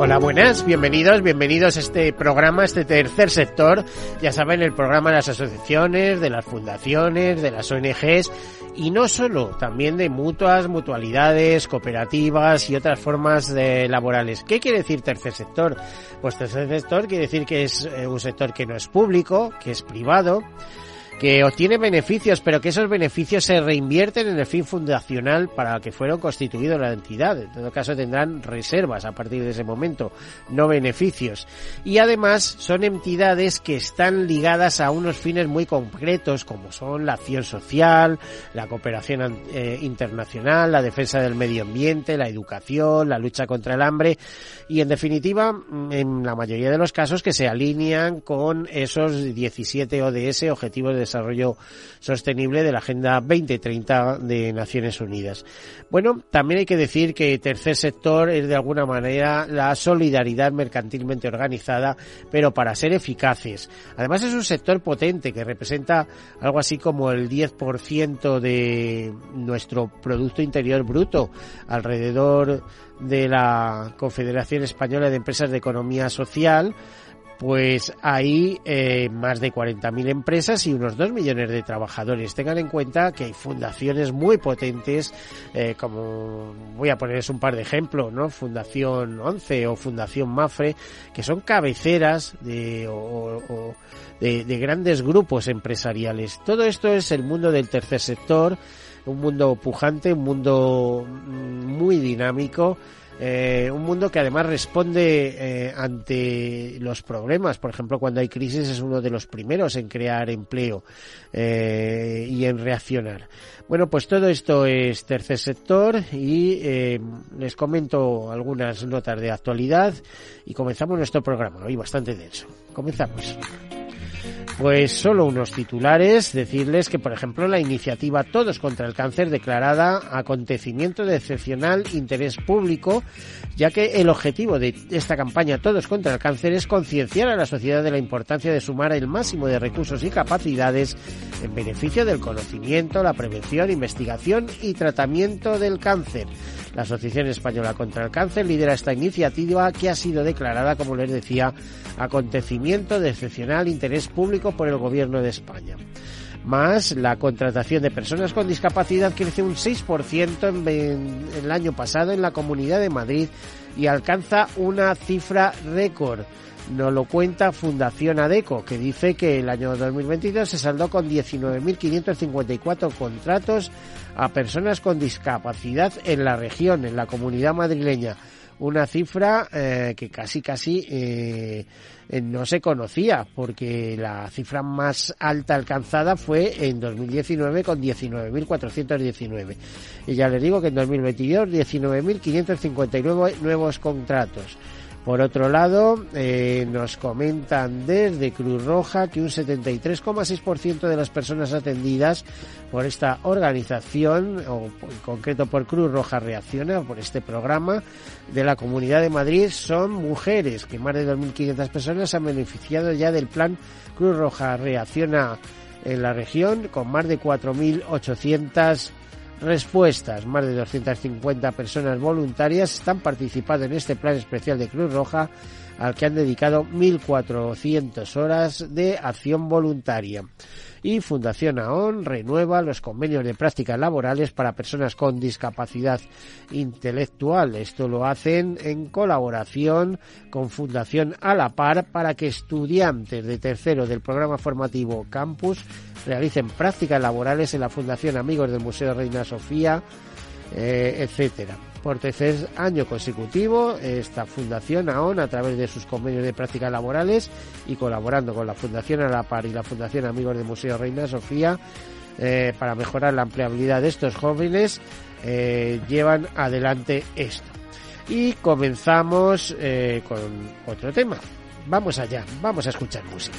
Hola, buenas, bienvenidos, bienvenidos a este programa, este tercer sector. Ya saben, el programa de las asociaciones, de las fundaciones, de las ONGs y no solo, también de mutuas, mutualidades, cooperativas y otras formas de laborales. ¿Qué quiere decir tercer sector? Pues tercer sector quiere decir que es eh, un sector que no es público, que es privado, que obtiene beneficios, pero que esos beneficios se reinvierten en el fin fundacional para el que fueron constituidos la entidad. En todo caso tendrán reservas a partir de ese momento, no beneficios. Y además son entidades que están ligadas a unos fines muy concretos, como son la acción social, la cooperación eh, internacional, la defensa del medio ambiente, la educación, la lucha contra el hambre y en definitiva, en la mayoría de los casos que se alinean con esos 17 ODS, Objetivos de Desarrollo Sostenible de la Agenda 2030 de Naciones Unidas. Bueno, también hay que decir que tercer sector es de alguna manera la solidaridad mercantilmente organizada, pero para ser eficaces. Además es un sector potente que representa algo así como el 10% de nuestro Producto Interior Bruto, alrededor de la Confederación Española de Empresas de Economía Social, pues hay eh, más de 40.000 empresas y unos 2 millones de trabajadores. Tengan en cuenta que hay fundaciones muy potentes, eh, como voy a ponerles un par de ejemplos, ¿no? Fundación 11 o Fundación Mafre, que son cabeceras de, de, de grandes grupos empresariales. Todo esto es el mundo del tercer sector un mundo pujante, un mundo mm, muy dinámico, eh, un mundo que además responde eh, ante los problemas. Por ejemplo, cuando hay crisis es uno de los primeros en crear empleo eh, y en reaccionar. Bueno, pues todo esto es tercer sector y les comento algunas notas de actualidad y comenzamos nuestro programa. Hoy bastante denso. Comenzamos. Pues solo unos titulares, decirles que, por ejemplo, la iniciativa Todos contra el Cáncer declarada acontecimiento de excepcional interés público, ya que el objetivo de esta campaña Todos contra el Cáncer es concienciar a la sociedad de la importancia de sumar el máximo de recursos y capacidades en beneficio del conocimiento, la prevención, investigación y tratamiento del cáncer. La Asociación Española contra el Cáncer lidera esta iniciativa que ha sido declarada, como les decía, acontecimiento de excepcional interés público por el Gobierno de España. Más la contratación de personas con discapacidad crece un 6% en, en el año pasado en la Comunidad de Madrid y alcanza una cifra récord. Nos lo cuenta Fundación ADECO, que dice que el año 2022 se saldó con 19.554 contratos a personas con discapacidad en la región, en la comunidad madrileña. Una cifra eh, que casi casi eh, no se conocía, porque la cifra más alta alcanzada fue en 2019 con 19.419. Y ya les digo que en 2022 19.559 nuevos contratos. Por otro lado, eh, nos comentan desde Cruz Roja que un 73,6% de las personas atendidas por esta organización, o en concreto por Cruz Roja Reacciona, por este programa de la Comunidad de Madrid, son mujeres, que más de 2.500 personas han beneficiado ya del plan Cruz Roja Reacciona en la región, con más de 4.800 respuestas. Más de 250 personas voluntarias están participando en este plan especial de Cruz Roja al que han dedicado 1.400 horas de acción voluntaria y Fundación AON renueva los convenios de prácticas laborales para personas con discapacidad intelectual. Esto lo hacen en colaboración con Fundación A la Par para que estudiantes de tercero del programa formativo Campus realicen prácticas laborales en la Fundación Amigos del Museo Reina Sofía, eh, etcétera por tercer año consecutivo esta Fundación AON a través de sus convenios de prácticas laborales y colaborando con la Fundación A la Par y la Fundación Amigos del Museo Reina Sofía eh, para mejorar la empleabilidad de estos jóvenes eh, llevan adelante esto. Y comenzamos eh, con otro tema. Vamos allá, vamos a escuchar música.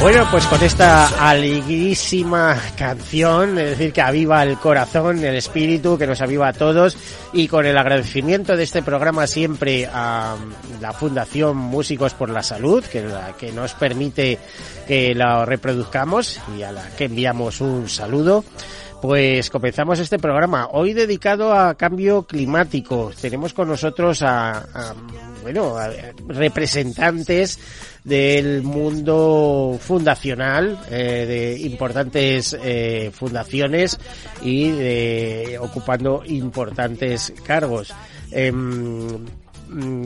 Bueno, pues con esta alegrísima canción, es decir, que aviva el corazón, el espíritu, que nos aviva a todos, y con el agradecimiento de este programa siempre a la Fundación Músicos por la Salud, que, que nos permite que la reproduzcamos y a la que enviamos un saludo. Pues comenzamos este programa hoy dedicado a cambio climático. Tenemos con nosotros a, a bueno, representantes del mundo fundacional, eh, de importantes eh, fundaciones y de, ocupando importantes cargos. Eh,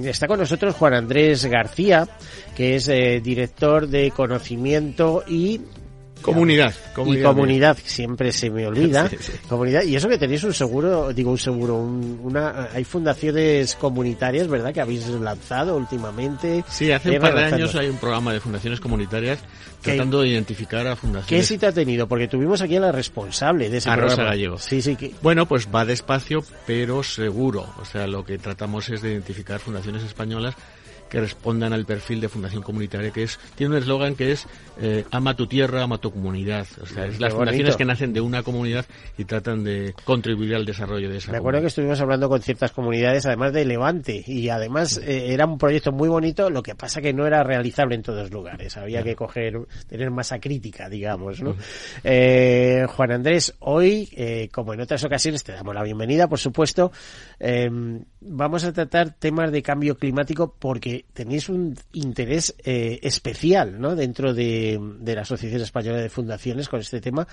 está con nosotros Juan Andrés García, que es eh, director de conocimiento y Comunidad, comunidad. Y comunidad, siempre se me olvida. Sí, sí. Comunidad. Y eso que tenéis un seguro, digo un seguro, un, una, hay fundaciones comunitarias, ¿verdad? Que habéis lanzado últimamente. Sí, hace un par de años hay un programa de fundaciones comunitarias tratando de identificar a fundaciones. ¿Qué éxito ha tenido? Porque tuvimos aquí a la responsable de ese a programa. Rosa Gallego. Sí, sí. Que... Bueno, pues va despacio, pero seguro. O sea, lo que tratamos es de identificar fundaciones españolas que respondan al perfil de fundación comunitaria que es tiene un eslogan que es eh, ama tu tierra ama tu comunidad. O sea es las fundaciones que nacen de una comunidad y tratan de contribuir al desarrollo de esa me acuerdo comunidad. que estuvimos hablando con ciertas comunidades además de Levante y además eh, era un proyecto muy bonito lo que pasa que no era realizable en todos lugares. Había que coger tener masa crítica digamos ¿no? Eh, Juan Andrés hoy eh, como en otras ocasiones te damos la bienvenida por supuesto vamos a tratar temas de cambio climático porque tenéis un interés eh, especial ¿no? dentro de, de la Asociación Española de Fundaciones con este tema.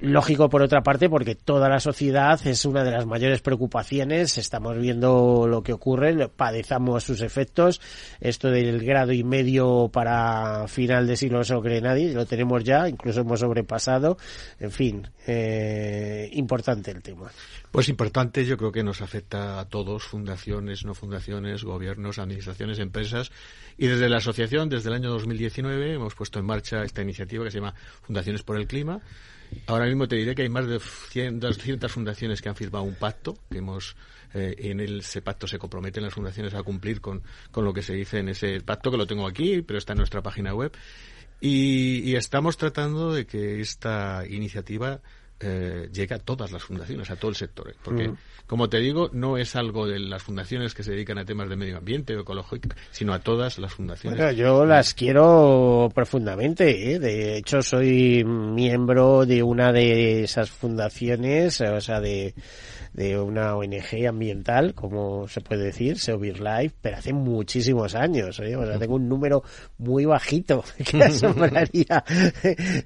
Lógico, por otra parte, porque toda la sociedad es una de las mayores preocupaciones. Estamos viendo lo que ocurre, padezamos sus efectos. Esto del grado y medio para final de siglo no lo cree nadie, lo tenemos ya, incluso hemos sobrepasado. En fin, eh, importante el tema. Pues importante, yo creo que nos afecta a todos, fundaciones, no fundaciones, gobiernos, administraciones, empresas. Y desde la asociación, desde el año 2019, hemos puesto en marcha esta iniciativa que se llama Fundaciones por el Clima. Ahora mismo te diré que hay más de 100, 200 fundaciones que han firmado un pacto, que hemos eh, en ese pacto se comprometen las fundaciones a cumplir con, con lo que se dice en ese pacto, que lo tengo aquí, pero está en nuestra página web. Y estamos tratando de que esta iniciativa eh, llegue a todas las fundaciones, a todo el sector. ¿eh? Porque, Mm. como te digo, no es algo de las fundaciones que se dedican a temas de medio ambiente o ecológico, sino a todas las fundaciones. Bueno, yo las quiero profundamente. ¿eh? De hecho, soy miembro de una de esas fundaciones, o sea, de, de una ONG ambiental, como se puede decir, Seovir Life, pero hace muchísimos años. ¿eh? O sea, tengo un número muy bajito que asombraría.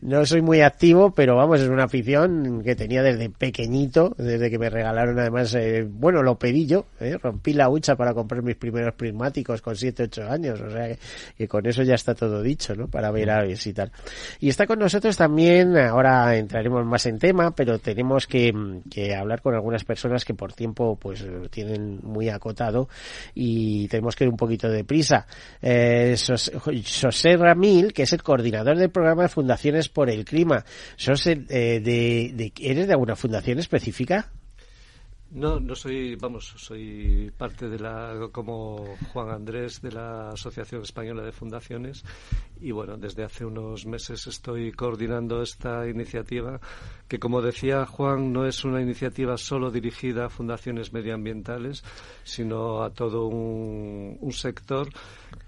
No soy muy activo, pero vamos, es una afición que tenía desde pequeñito, desde que me regalaron además, eh, bueno, lo pedí yo, ¿eh? rompí la hucha para comprar mis primeros prismáticos con 7, 8 años, o sea que, que con eso ya está todo dicho, ¿no? Para ver aves y tal. Y está con nosotros también, ahora entraremos más en tema, pero tenemos que, que hablar con algunas personas que por tiempo pues lo tienen muy acotado y tenemos que ir un poquito de prisa. Eh, José Ramil, que es el coordinador del programa de Fundaciones por el Clima. José, eh, de, de, ¿eres de alguna fundación específica? No, no soy, vamos, soy parte de la, como Juan Andrés, de la Asociación Española de Fundaciones. Y bueno, desde hace unos meses estoy coordinando esta iniciativa que, como decía Juan, no es una iniciativa solo dirigida a fundaciones medioambientales, sino a todo un, un sector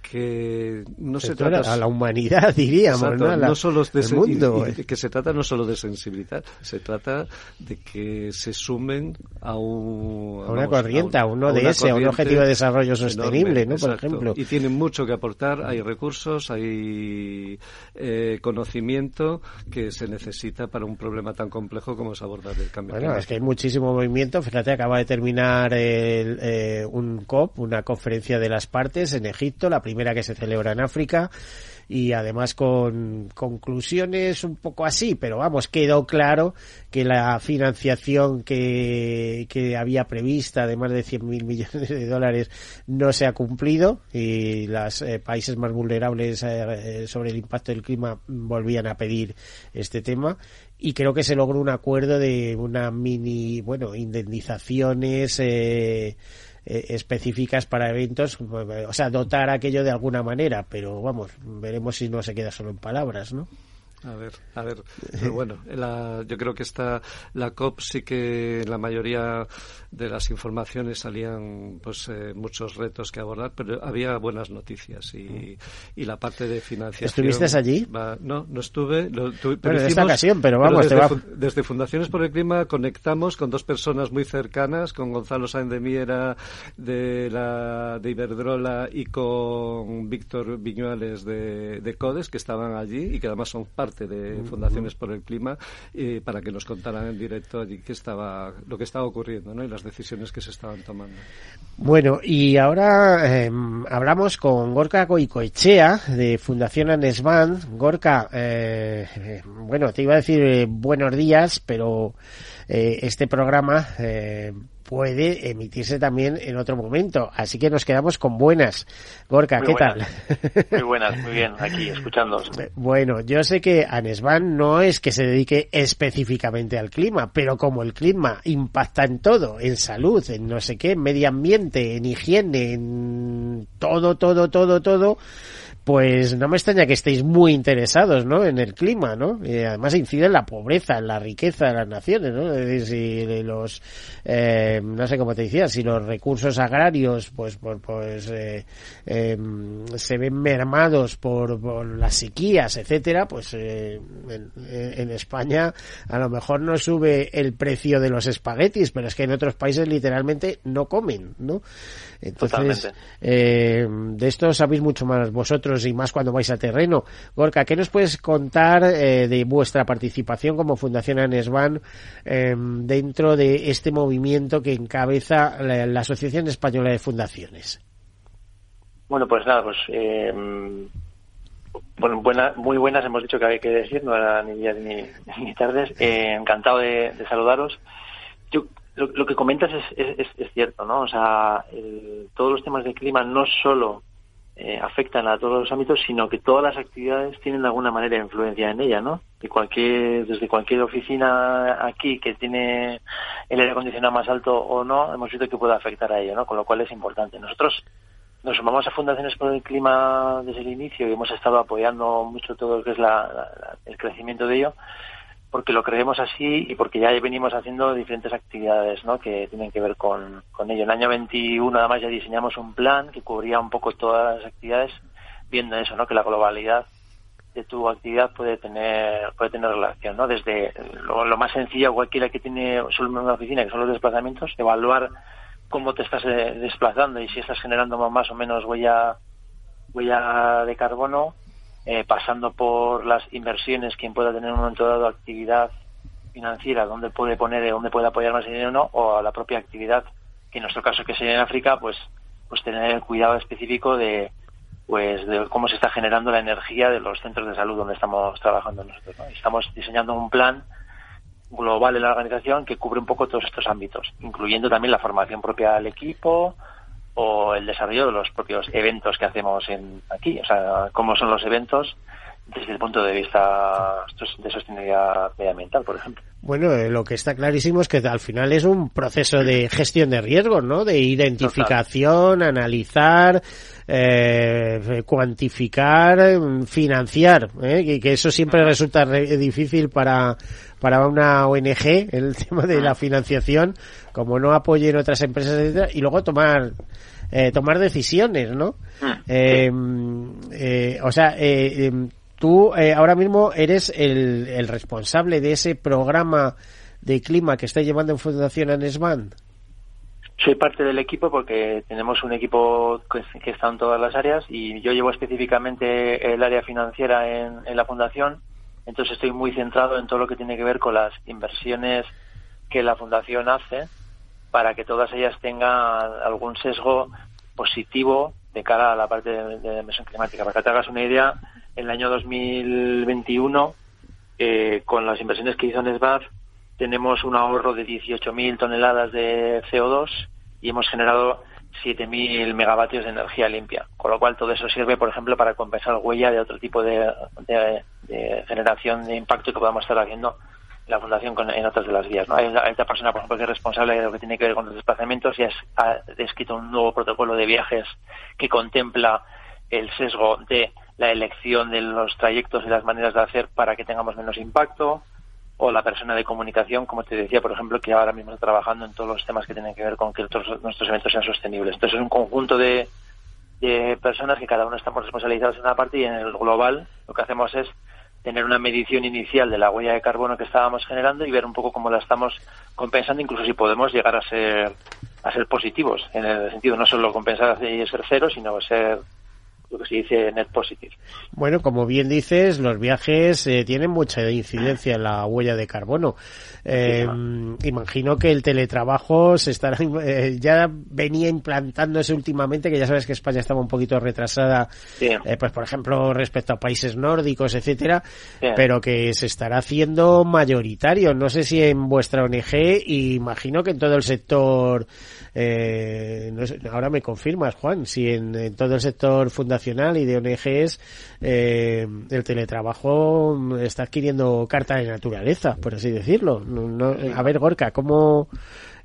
que no se trata a la humanidad, diríamos, Exacto, ¿no? A la- no solo de mundo. y- y que se trata no solo de sensibilidad, se trata de que se sumen a, un, A una vamos, corriente, a un una ODS, a un objetivo de desarrollo enorme, sostenible, ¿no? Por exacto. ejemplo. Y tienen mucho que aportar, hay recursos, hay eh, conocimiento que se necesita para un problema tan complejo como es abordar el cambio Bueno, climático. es que hay muchísimo movimiento. Fíjate, acaba de terminar el, eh, un COP, una conferencia de las partes en Egipto, la primera que se celebra en África. y además con conclusiones un poco así, pero vamos, quedó claro que la financiación que, que había prevista de más de 100.000 millones de dólares no se ha cumplido y los eh, países más vulnerables eh, sobre el impacto del clima volvían a pedir este tema y creo que se logró un acuerdo de una mini, bueno, indemnizaciones eh, eh, específicas para eventos, o sea, dotar aquello de alguna manera, pero vamos, veremos si no se queda solo en palabras, ¿no? A ver, a ver. Pero bueno, yo creo que esta, la COP sí que la mayoría de las informaciones salían pues eh, muchos retos que abordar, pero había buenas noticias y, y la parte de financiación. ¿Estuviste allí? no, no estuve. Lo, pero en esta ocasión, pero vamos, desde, te va... desde, Fundaciones por el Clima conectamos con dos personas muy cercanas, con Gonzalo Sáenz de Miera de, la, de Iberdrola y con Víctor Viñuales de, de CODES, que estaban allí y que además son parte de Fundaciones por el Clima eh, para que nos contaran en directo allí qué estaba, lo que estaba ocurriendo ¿no? y las decisiones que se estaban tomando. Bueno, y ahora em, hablamos con Gorka Goicoechea de Fundación Anesban. Gorka, eh, bueno, te iba a decir eh, buenos días, pero este programa puede emitirse también en otro momento. Así que nos quedamos con buenas. Gorka, ¿qué tal? Muy buenas, muy bien, aquí escuchando. Bueno, yo sé que Anesban no es que se dedique específicamente al clima, pero como el clima impacta en todo, en salud, en no sé qué, en medio ambiente, en higiene, en todo, todo, todo, todo, pues no me extraña que estéis muy interesados, ¿no? En el clima, ¿no? Y además incide en la pobreza, en la riqueza de las naciones, ¿no? Es decir, si los, eh, no sé cómo te decía, si los recursos agrarios, pues, pues, pues eh, eh, se ven mermados por, por las sequías, etcétera, pues eh, en, en, España a lo mejor no sube el precio de los espaguetis, pero es que en otros países literalmente no comen, ¿no? Entonces, eh, de esto sabéis mucho más vosotros y más cuando vais a terreno. Gorka, ¿qué nos puedes contar eh, de vuestra participación como Fundación Anesban eh, dentro de este movimiento que encabeza la, Asociación Española de Fundaciones? Bueno, pues nada, pues eh, bueno, buena, muy buenas hemos dicho que hay que decir, no era ni días ni, ni tardes. Eh, encantado de, de saludaros. Yo lo, que comentas es, es, cierto, ¿no? O sea, todos los temas de clima no solo eh, afectan a todos los ámbitos, sino que todas las actividades tienen de alguna manera influencia en ella, ¿no? Y cualquier, desde cualquier oficina aquí que tiene el aire acondicionado más alto o no, hemos visto que puede afectar a ello, ¿no? Con lo cual es importante. Nosotros nos sumamos a Fundaciones por el Clima desde el inicio y hemos estado apoyando mucho todo lo que es el crecimiento de ello porque lo creemos así y porque ya venimos haciendo diferentes actividades ¿no? que tienen que ver con, con ello. En el año 21 además ya diseñamos un plan que cubría un poco todas las actividades viendo eso, ¿no? que la globalidad de tu actividad puede tener puede tener relación, ¿no? Desde lo, más sencillo, cualquiera que tiene solo una oficina, que son los desplazamientos, evaluar cómo te estás eh, desplazando y si estás generando más o menos huella huella de carbono eh, pasando por las inversiones, quien pueda tener un momento dado actividad financiera, donde puede poner, donde puede apoyar más dinero o no, o a la propia actividad, que en nuestro caso que sería en África, pues, pues tener el cuidado específico de, pues, de cómo se está generando la energía de los centros de salud donde estamos trabajando nosotros. Estamos diseñando un plan global en la organización que cubre un poco todos estos ámbitos, incluyendo también la formación propia del equipo, o el desarrollo de los propios eventos que hacemos en aquí, o sea, cómo son los eventos desde el punto de vista de sostenibilidad medioambiental, por ejemplo. Bueno, eh, lo que está clarísimo es que al final es un proceso de gestión de riesgos, ¿no? De identificación, analizar, eh, cuantificar, financiar, ¿eh? que, eso siempre resulta difícil para, para una ONG, el tema de la financiación, como no apoyen otras empresas, etcétera, y luego tomar eh, tomar decisiones, ¿no? Eh, eh, o sea, eh, tú ahora mismo eres el, responsable de ese programa de clima que está llevando en Fundación Anesban. Soy parte del equipo porque tenemos un equipo que, está en todas las áreas y yo llevo específicamente el área financiera en, la fundación, entonces estoy muy centrado en todo lo que tiene que ver con las inversiones que la fundación hace para que todas ellas tengan algún sesgo positivo de cara a la parte de, de climática. Para que te hagas una idea, en el año 2021, eh, con las inversiones que hizo Nesbar, tenemos un ahorro de 18.000 toneladas de CO2 y hemos generado 7.000 megavatios de energía limpia. Con lo cual todo eso sirve, por ejemplo, para compensar huella de otro tipo de, generación de impacto que podamos estar haciendo en la Fundación en otras de las vías. ¿no? Hay, esta persona, por ejemplo, que es responsable de lo que tiene que ver con los desplazamientos y ha escrito un nuevo protocolo de viajes que contempla el sesgo de la elección de los trayectos y las maneras de hacer para que tengamos menos impacto o la persona de comunicación, como te decía, por ejemplo, que ahora mismo está trabajando en todos los temas que tienen que ver con que nuestros eventos sean sostenibles. Entonces es un conjunto de, de personas que cada uno estamos responsabilizados en una parte y en el global lo que hacemos es tener una medición inicial de la huella de carbono que estábamos generando y ver un poco cómo la estamos compensando, incluso si podemos llegar a ser a ser positivos, en el sentido no solo compensar y ser cero, sino ser lo que se dice. Bueno, como bien dices, los viajes eh, tienen mucha incidencia en la huella de carbono. Eh, imagino que el teletrabajo se estará, eh, ya venía implantándose últimamente, que ya sabes que España estaba un poquito retrasada, pues por ejemplo respecto a países nórdicos, etcétera, pero que se estará haciendo mayoritario. No sé si en vuestra ONG, imagino que en todo el sector eh, ahora me confirmas, Juan, si en, todo el sector fundacional y de ONGs eh, el teletrabajo está adquiriendo carta de naturaleza, por así decirlo. A ver, Gorka, ¿cómo...?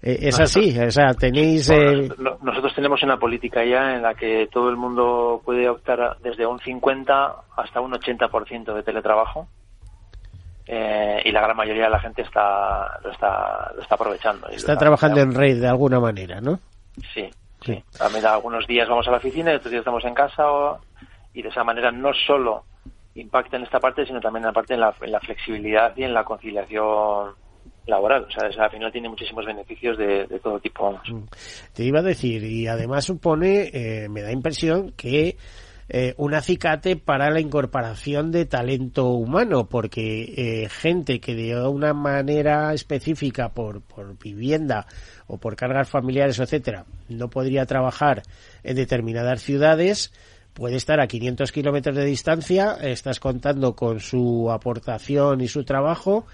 Eh, es así, o sea, tenéis... nosotros tenemos una política ya en la que todo el mundo puede optar desde un 50 hasta un 80% de teletrabajo. Eh, y la gran mayoría de la gente está lo está, lo está aprovechando. Está trabajando en red de alguna manera, ¿no? Sí, sí. algunos días vamos a la oficina y otros días estamos en casa y de esa manera no solo impacta en esta parte, sino también en la parte en la, flexibilidad y en la conciliación laboral. O sea, al final tiene muchísimos beneficios de, todo tipo. Mm. Te iba a decir, y además supone, eh, me da impresión que eh, un acicate para la incorporación de talento humano, porque eh, gente que de una manera específica por, por vivienda o por cargas familiares, etcétera, no podría trabajar en determinadas ciudades, puede estar a 500 kilómetros de distancia, estás contando con su aportación y su trabajo,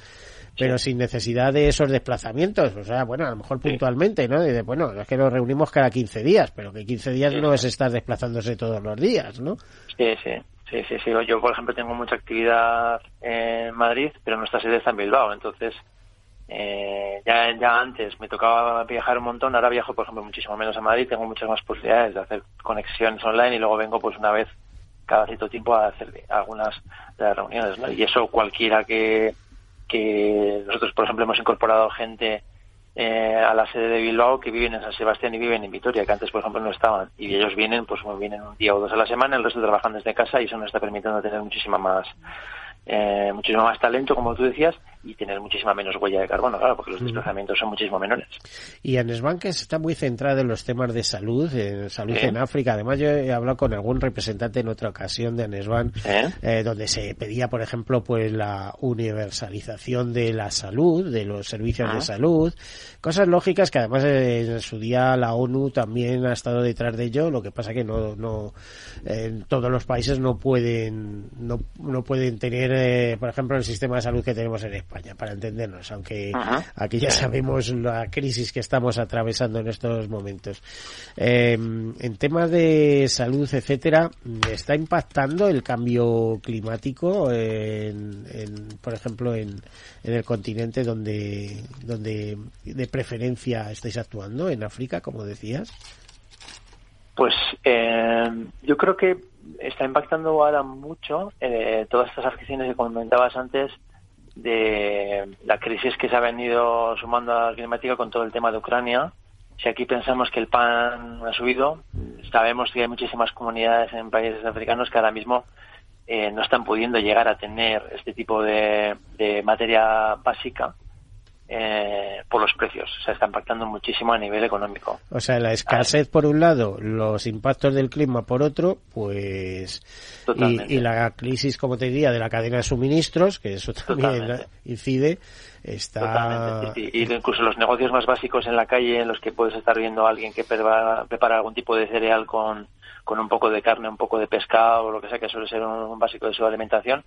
pero sin necesidad de esos desplazamientos. O sea, bueno, a lo mejor puntualmente, ¿no? de, bueno, es que nos reunimos cada 15 días, pero que 15 días no es estar desplazándose todos los días, ¿no? Sí, sí. Sí, sí, sí. Yo, por ejemplo, tengo mucha actividad en Madrid, pero nuestra sede está en Bilbao. Entonces, eh, ya, ya antes me tocaba viajar un montón. Ahora viajo, por ejemplo, muchísimo menos a Madrid. Tengo muchas más posibilidades de hacer conexiones online y luego vengo, pues, una vez cada cierto tiempo a hacer algunas de las reuniones. ¿no? Y eso cualquiera que, que nosotros, por ejemplo, hemos incorporado gente eh, a la sede de Bilbao que viven en San Sebastián y viven en Vitoria, que antes, por ejemplo, no estaban. Y ellos vienen, pues vienen un día o dos a la semana, el resto trabajan desde casa y eso nos está permitiendo tener muchísima más eh, muchísimo más talento, como tú decías, y tener muchísima menos huella de carbono, claro, porque los mm. desplazamientos son muchísimo menores. Y Anesbanques está muy centrada en los temas de salud, en salud en África. Además, yo he hablado con algún representante en otra ocasión de Anesban, eh, donde se pedía, por ejemplo, pues la universalización de la salud, de los servicios de salud, cosas lógicas que además en su día la ONU también ha estado detrás de ello. Lo que pasa que no, no, en todos los países no pueden, no, no pueden tener eh, por ejemplo, el sistema de salud que tenemos en España, para entendernos, aunque aquí ya sabemos la crisis que estamos atravesando en estos momentos. Eh, en temas de salud, etcétera, ¿está impactando el cambio climático, en, por ejemplo, en, el continente donde, donde de preferencia estáis actuando, en África, como decías? Pues eh, yo creo que está impactando ahora mucho eh, todas estas afecciones que comentabas antes de la crisis que se ha venido sumando a la climática con todo el tema de Ucrania. Si aquí pensamos que el pan ha subido, sabemos que hay muchísimas comunidades en países africanos que ahora mismo eh, no están pudiendo llegar a tener este tipo de materia básica eh, por los precios. O sea, está impactando muchísimo a nivel económico. O sea, la escasez por un lado, los impactos del clima por otro, pues. Y, la crisis, como te diría, de la cadena de suministros, que eso también incide, está. Y incluso los negocios más básicos en la calle, en los que puedes estar viendo a alguien que prepara, algún tipo de cereal con con un poco de carne, un poco de pescado o lo que sea que suele ser un, básico de su alimentación,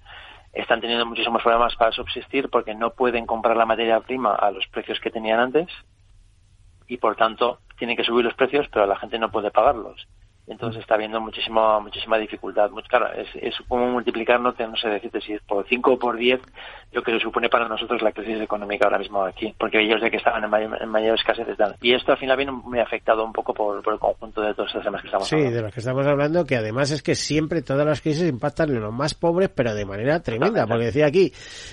están teniendo muchísimos problemas para subsistir porque no pueden comprar la materia prima a los precios que tenían antes y por tanto tienen que subir los precios, pero la gente no puede pagarlos entonces está habiendo muchísima muchísima dificultad. Muy, claro, es, es como multiplicar, no, no sé decirte si es por 5 o por 10 lo que supone para nosotros la crisis económica ahora mismo aquí, porque ellos ya que estaban en mayor, en mayor escasez están. Y esto al final viene muy afectado un poco por, el conjunto de todos estos temas que estamos hablando. Sí, de los que estamos hablando, que además es que siempre todas las crisis impactan en los más pobres, pero de manera tremenda, porque decía aquí,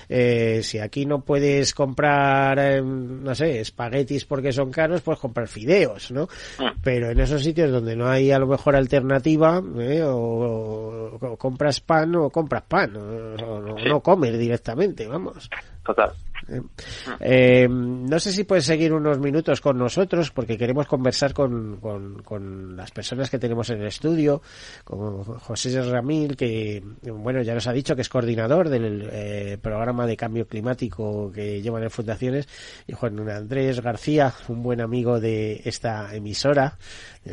eh, si aquí no puedes comprar, eh, no sé, espaguetis porque son caros, puedes comprar fideos, ¿no? Mm. Pero en esos sitios donde no hay a lo mejor alternativa, ¿eh? o, compras pan o compras pan, o, no comes directamente, vamos. Total. Eh, eh, no sé si puedes seguir unos minutos con nosotros porque queremos conversar con, con, las personas que tenemos en el estudio, con José Ramil, que bueno ya nos ha dicho que es coordinador del eh, programa de cambio climático que llevan en fundaciones, y Juan Andrés García, un buen amigo de esta emisora.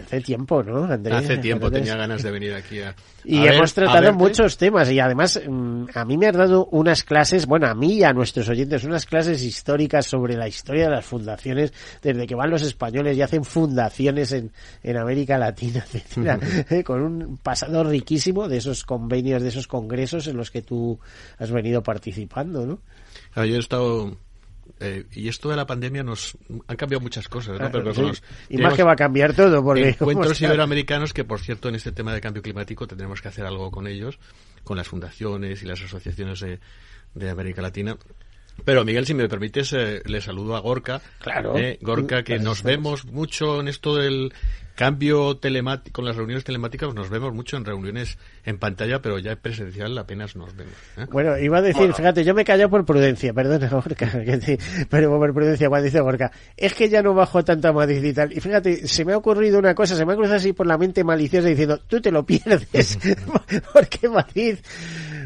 Hace tiempo, ¿no, Andrés? Hace tiempo tenía ganas de venir aquí a... Y hemos tratado muchos temas y además mm, a mí me has dado unas clases, bueno, a mí y a nuestros oyentes, unas clases históricas sobre la historia de las fundaciones, desde que van los españoles y hacen fundaciones en, en América Latina, etcétera, eh, con un pasado riquísimo de esos convenios, de esos congresos en los que tú has venido participando, ¿no? yo he estado eh, y esto de la pandemia nos han cambiado muchas cosas, ¿no? Pero y más que va a cambiar todo, porque encuentros iberoamericanos que, por cierto, en este tema de cambio climático tendremos que hacer algo con ellos, con las fundaciones y las asociaciones de, de América Latina, pero Miguel, si me permites, eh, le saludo a Gorka. Claro. Eh, Gorka, que nos vemos mucho en esto del cambio telemático, con las reuniones telemáticas, nos vemos mucho en reuniones en pantalla, pero ya en presencial apenas nos vemos. ¿eh? Bueno, iba a decir, fíjate, yo me callo por prudencia, perdona Gorka, pero por prudencia cuando dice Gorka, es que ya no bajo tanta Madrid y tal. Y fíjate, se me ha ocurrido una cosa, se me ha cruzado así por la mente maliciosa diciendo, tú te lo pierdes, porque Madrid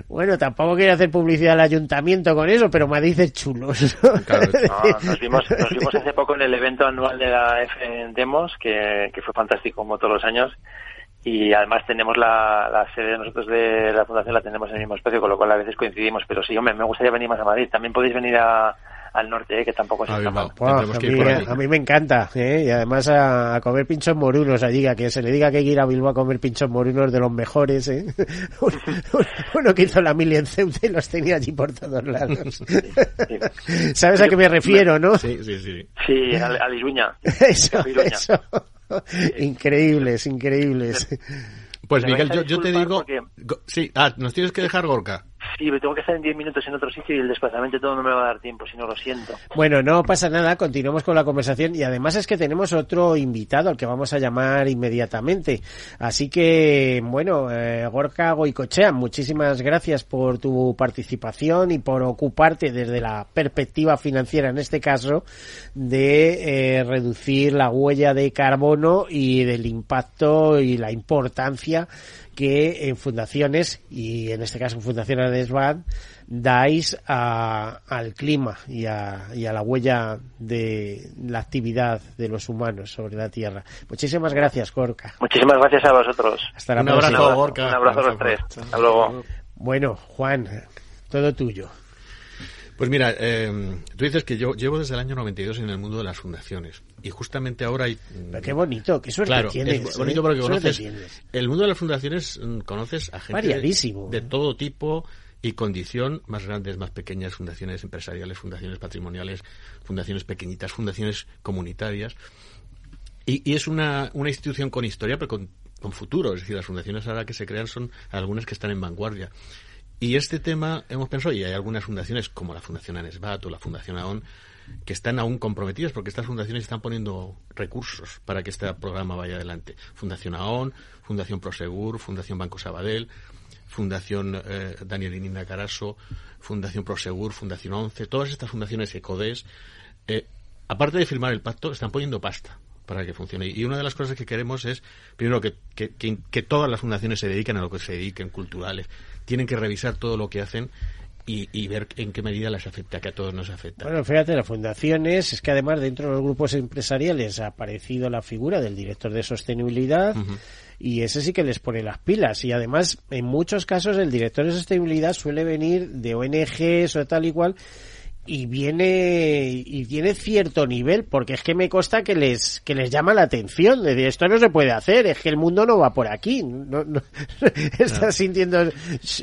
bueno, tampoco quiero hacer publicidad al ayuntamiento con eso, pero Madrid es chulo. nos, vimos, nos vimos hace poco en el evento anual de la F Demos, que, que fue fantástico como todos los años. Y además tenemos la, la sede de nosotros de la fundación, la tenemos en el mismo espacio, con lo cual a veces coincidimos. Pero sí, hombre, me gustaría venir más a Madrid. También podéis venir a, al norte, eh, que tampoco es tan mal. a, mí, me encanta, ¿eh? y además a, comer pinchos morunos allí, a que se le diga que hay que ir a Bilbao a comer pinchos morunos de los mejores. ¿eh? Uno que hizo la mili en Ceuta y los tenía allí por todos lados. ¿Sabes a qué me refiero, no? Sí, sí, sí. Sí, a, a Eso, eso. increíbles, increíbles. Pues Miguel, yo, yo te digo... Sí, ah, nos tienes que dejar Gorka. Sí, me tengo que estar en 10 minutos en otro sitio y el desplazamiento todo no me va a dar tiempo, si no lo siento. Bueno, no pasa nada, continuamos con la conversación y además es que tenemos otro invitado al que vamos a llamar inmediatamente. Así que, bueno, eh, Gorka Goicochea, muchísimas gracias por tu participación y por ocuparte desde la perspectiva financiera, en este caso, de eh, reducir la huella de carbono y del impacto y la importancia que en fundaciones, y en este caso en Fundación ADESBAD, dais al clima y a, y a la huella de la actividad de los humanos sobre la Tierra. Muchísimas gracias, Gorka. Muchísimas gracias a vosotros. Hasta la Un próxima. abrazo, Gorka. Un abrazo a los tres. Hasta luego. Bueno, Juan, todo tuyo. Pues mira, eh, tú dices que yo llevo desde el año 92 en el mundo de las fundaciones y justamente ahora hay... qué bonito, qué suerte claro, tienes. Es bonito porque conoces... El mundo de las fundaciones mm, conoces a gente de, todo tipo y condición, más grandes, más pequeñas, fundaciones empresariales, fundaciones patrimoniales, fundaciones pequeñitas, fundaciones comunitarias. Y, es una, una institución con historia, pero con, con futuro. Es decir, las fundaciones ahora que se crean son algunas que están en vanguardia. Y este tema hemos pensado, y hay algunas fundaciones como la Fundación ANESBAT o la Fundación AON, que están aún comprometidas porque estas fundaciones están poniendo recursos para que este programa vaya adelante. Fundación AON, Fundación Prosegur, Fundación Banco Sabadell, Fundación eh, Daniel Ininda Caraso, Fundación Prosegur, Fundación ONCE, todas estas fundaciones ECODES, eh, aparte de firmar el pacto, están poniendo pasta para que funcione. Y una de las cosas que queremos es, primero, que, que, que todas las fundaciones se dediquen a lo que se dediquen, culturales, tienen que revisar todo lo que hacen y, ver en qué medida les afecta, que a todos nos afecta. Bueno, fíjate, las fundaciones, es que además dentro de los grupos empresariales ha aparecido la figura del director de sostenibilidad y ese sí que les pone las pilas y además en muchos casos el director de sostenibilidad suele venir de ONGs o tal y cual y viene y tiene cierto nivel porque es que me consta que les que les llama la atención. De decir, esto no se puede hacer es que el mundo no va por aquí. No, no estás sintiendo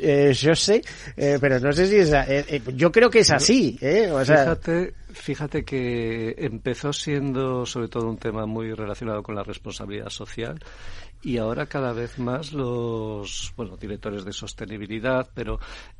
eh, yo sé eh, pero no sé si es eh, eh, yo creo que es así ¿eh? o sea, Fíjate, fíjate que empezó siendo sobre todo un tema muy relacionado con la responsabilidad social y ahora cada vez más los bueno directores de sostenibilidad, pero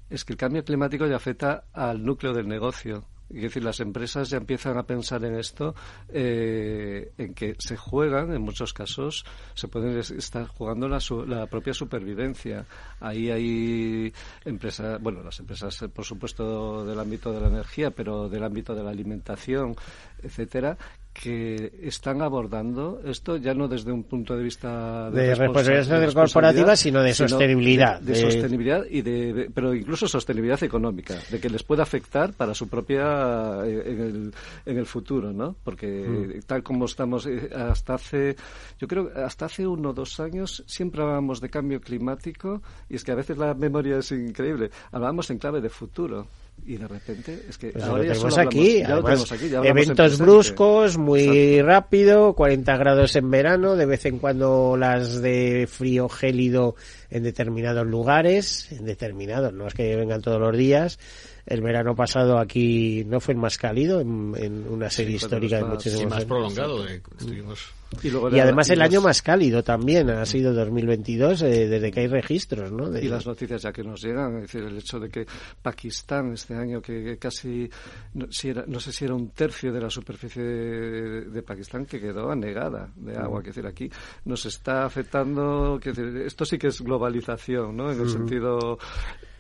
es que el cambio climático ya afecta al núcleo del negocio. Es decir, las empresas ya empiezan a pensar en esto, eh, en que se juegan, en muchos casos, se pueden es- estar jugando la, su- la propia supervivencia. Ahí hay empresas, bueno, las empresas, eh, por supuesto, del ámbito de la energía, pero del ámbito de la alimentación, etcétera, que están abordando esto ya no desde un punto de vista De responsa- responsabilidad de corporativa, sino de sostenibilidad, de, de de- sostenibilidad y de, de- pero incluso sostenibilidad económica, de que les pueda afectar para su propia eh, en el, en el futuro, ¿no? Porque Mm. tal como estamos eh, hasta hace, yo creo hasta hace uno o dos años siempre hablábamos de cambio climático y es que a veces la memoria es increíble. Hablábamos en clave de futuro. Y de repente es que Pues ahora lo ya tenemos aquí, hablamos- ya lo además, tenemos aquí, ya eventos bruscos, muy rápido, 40 grados en verano, de vez en cuando las de frío gélido en determinados lugares, en determinados, no es que vengan todos los días. El verano pasado aquí no fue el más cálido en, en una serie histórica de muchísimos Y más años. prolongado. eh, estuvimos Y, luego Y la- además el año más cálido también ha sido 2022 eh, desde que hay registros, ¿no? De- Y las noticias ya que nos llegan, es decir, el hecho de que Pakistán este año, que casi, no, si era- no sé si era un tercio de la superficie de, de Pakistán que quedó anegada de agua, que decir, aquí nos está afectando, que decir, esto sí que es globalización, ¿no? En el sentido,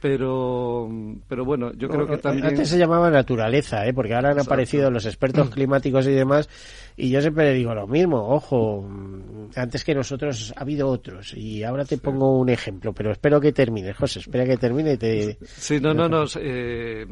pero, pero bueno, yo creo que también... Antes se llamaba naturaleza, ¿eh? porque ahora han Exacto. aparecido los expertos climáticos y demás, y yo siempre digo lo mismo, ojo, antes que nosotros ha habido otros, y ahora te pongo un ejemplo, pero espero que termine, José, espera que termine y te... Sí, no, no, no. eh,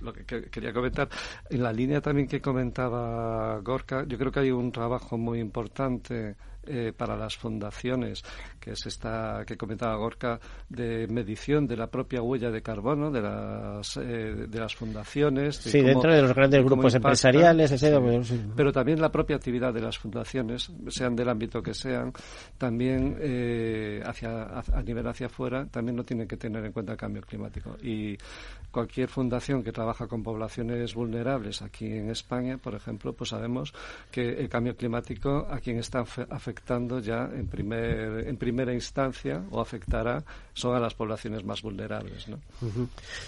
lo que- quería comentar, en la línea también que comentaba Gorka, yo creo que hay un trabajo muy importante eh, para las fundaciones, que es esta que comentaba Gorka, de medición de la propia huella de carbono de las, eh, de las fundaciones. de Sí, cómo- dentro de los grandes grupos impacta, empresariales, etcétera, sí. pero también la propia actividad de las fundaciones, sean del ámbito que sean, también eh, hacia, a, nivel hacia afuera, también no tienen que tener en cuenta el cambio climático. Y cualquier fundación que trabaja con poblaciones vulnerables aquí en España, por ejemplo, pues sabemos que el cambio climático a quien está afe- afectando ya en, primer, en primera instancia o afectará son a las poblaciones más vulnerables. ¿no?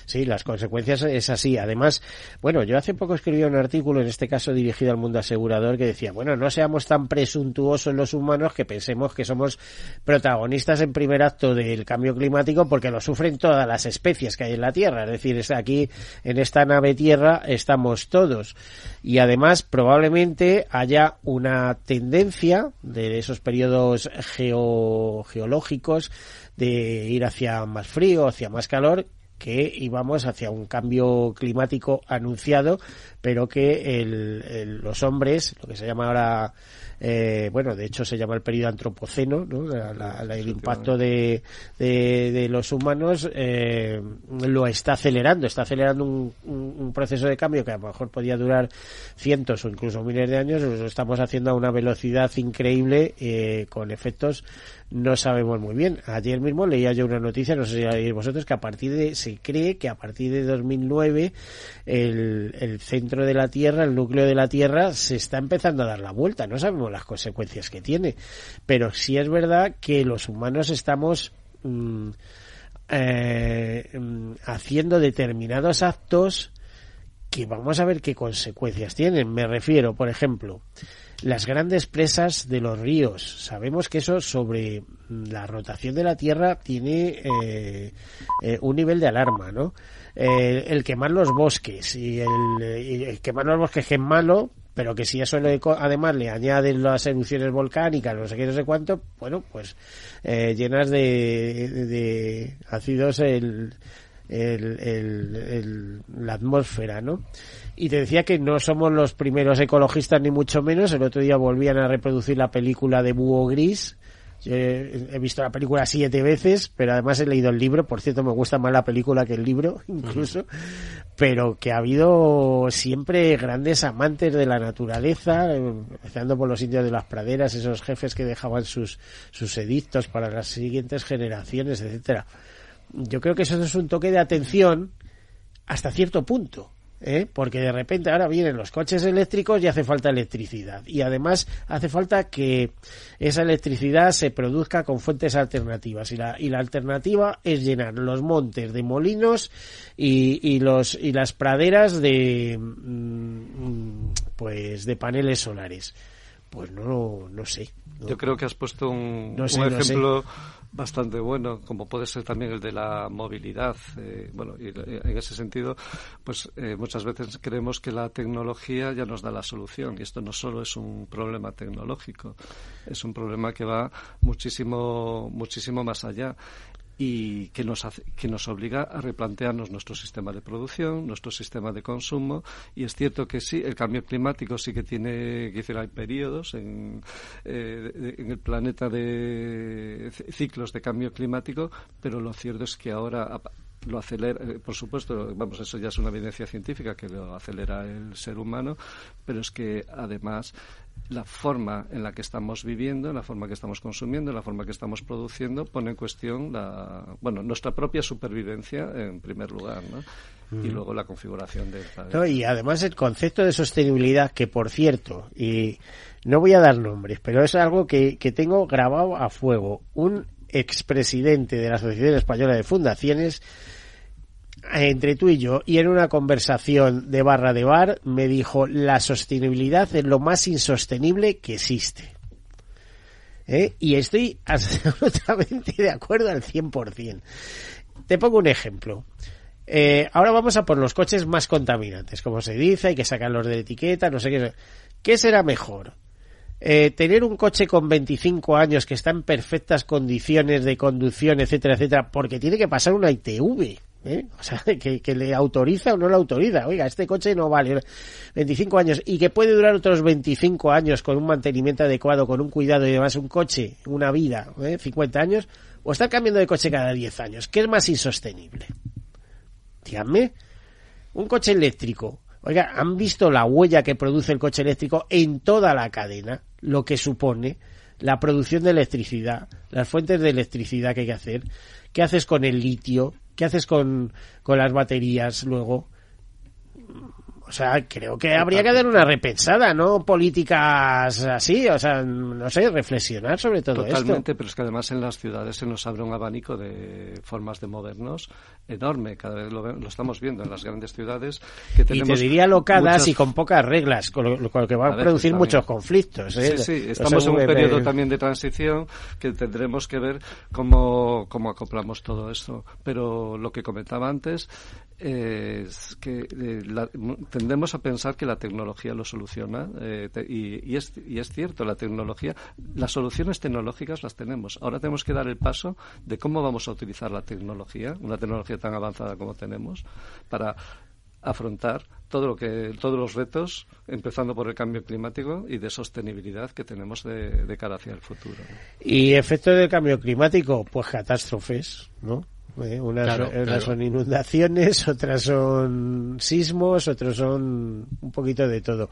Sí, las consecuencias es así. Además, bueno, yo hace poco escribí un artículo, en este caso dirigido al mundo asegurador, que decía, bueno, no seamos tan presuntuosos los humanos que pensemos que somos protagonistas en primer acto del cambio climático porque lo sufren todas las especies que hay en la Tierra. Es decir, aquí, en esta nave Tierra, estamos todos. Y además, probablemente haya una tendencia de esos periodos geo- geológicos de ir hacia más frío, hacia más calor, que íbamos hacia un cambio climático anunciado, pero que el- el- los hombres, lo que se llama ahora, eh, bueno, de hecho se llama el periodo antropoceno, ¿no? La- la- la- el impacto de, de, de los humanos eh, lo está acelerando, está acelerando un, un- un proceso de cambio que a lo mejor podía durar cientos o incluso miles de años, lo estamos haciendo a una velocidad increíble eh, con efectos no sabemos muy bien. Ayer mismo leía yo una noticia, no sé si la leéis vosotros, que a partir de, se cree que a partir de 2009 el, el centro de la Tierra, el núcleo de la Tierra, se está empezando a dar la vuelta. No sabemos las consecuencias que tiene, pero sí es verdad que los humanos estamos mm, eh, mm, haciendo determinados actos que vamos a ver qué consecuencias tienen. Me refiero, por ejemplo, las grandes presas de los ríos. Sabemos que eso sobre la rotación de la Tierra tiene eh, eh, un nivel de alarma, ¿no? Eh, el quemar los bosques y el, quemar los bosques que es malo, pero que si eso le además le añaden las erupciones volcánicas, no sé qué, no sé cuánto, bueno, pues eh, llenas de- de ácidos el, el, el- el- la atmósfera, ¿no? Y te decía que no somos los primeros ecologistas ni mucho menos. El otro día volvían a reproducir la película de Búho Gris Yo he, visto la película siete veces, pero además he leído el libro. Por cierto, me gusta más la película que el libro, incluso. Pero que ha habido siempre grandes amantes de la naturaleza, empezando por los indios de las praderas, esos jefes que dejaban sus, sus edictos para las siguientes generaciones, etcétera. Yo creo que eso es un toque de atención hasta cierto punto. ¿eh? porque de repente ahora vienen los coches eléctricos y hace falta electricidad y además hace falta que esa electricidad se produzca con fuentes alternativas y la, y la alternativa es llenar los montes de molinos y, y los y las praderas de mm, pues de paneles solares pues no no sé. Yo creo que has puesto un, No sé, un no sé. ejemplo bastante bueno, como puede ser también el de la movilidad. Eh, bueno, y en ese sentido, pues eh, muchas veces creemos que la tecnología ya nos da la solución. Y esto no solo es un problema tecnológico, es un problema que va muchísimo, muchísimo más allá y que nos, hace- que nos obliga a replantearnos nuestro sistema de producción, nuestro sistema de consumo. Y es cierto que sí, el cambio climático sí que tiene, que decir, hay periodos en, eh, en el planeta de ciclos de cambio climático, pero lo cierto es que ahora lo acelera, eh, por supuesto, vamos, eso ya es una evidencia científica que lo acelera el ser humano, pero es que además la forma en la que estamos viviendo, la forma que estamos consumiendo, la forma que estamos produciendo, pone en cuestión la, bueno, nuestra propia supervivencia en primer lugar, ¿no? Y luego la configuración planeta. No, y además el concepto de sostenibilidad, que por cierto, y no voy a dar nombres, pero es algo que, que tengo grabado a fuego. Un expresidente de la Asociación Española de Fundaciones, entre tú y yo, y en una conversación de barra de bar, me dijo, la sostenibilidad es lo más insostenible que existe. ¿Eh? Y estoy absolutamente de acuerdo al 100%. Te pongo un ejemplo. Eh, ahora vamos a por los coches más contaminantes, como se dice, hay que sacarlos de la etiqueta, no sé qué. ¿Qué será mejor? Eh, tener un coche con 25 años que está en perfectas condiciones de conducción, etcétera, etcétera, porque tiene que pasar una ITV, ¿eh? o sea, que, que le autoriza o no le autoriza. Oiga, este coche no vale 25 años y que puede durar otros 25 años con un mantenimiento adecuado, con un cuidado y demás, un coche, una vida, ¿eh? 50 años, o estar cambiando de coche cada 10 años. ¿Qué es más insostenible? Díganme, un coche eléctrico. Oiga, ¿han visto la huella que produce el coche eléctrico en toda la cadena? Lo que supone la producción de electricidad, las fuentes de electricidad que hay que hacer. ¿Qué haces con el litio? ¿Qué haces con, con las baterías luego? O sea, creo que habría que dar una repensada, ¿no? Políticas así, o sea, no sé, reflexionar sobre todo Totalmente, esto. pero es que además en las ciudades se nos abre un abanico de formas de movernos enorme. Cada vez lo, lo estamos viendo en las grandes ciudades. Que Y tenemos te diría locadas muchas- y con pocas reglas, con lo, con lo que va a, producir también. muchos conflictos. ¿eh? Sí, sí, estamos en un periodo también de transición que tendremos que ver cómo, cómo acoplamos todo esto. Pero lo que comentaba antes es que eh, la- tendemos a pensar que la tecnología lo soluciona eh, y, y es, y es cierto, la tecnología, las soluciones tecnológicas las tenemos. Ahora tenemos que dar el paso de cómo vamos a utilizar la tecnología, una tecnología tan avanzada como tenemos, para afrontar todo lo que todos los retos empezando por el cambio climático y de sostenibilidad que tenemos de, cara hacia el futuro. Y efectos del cambio climático, pues catástrofes, ¿no? Eh, unas, Claro, unas claro. son inundaciones, otras son sismos, otros son un poquito de todo.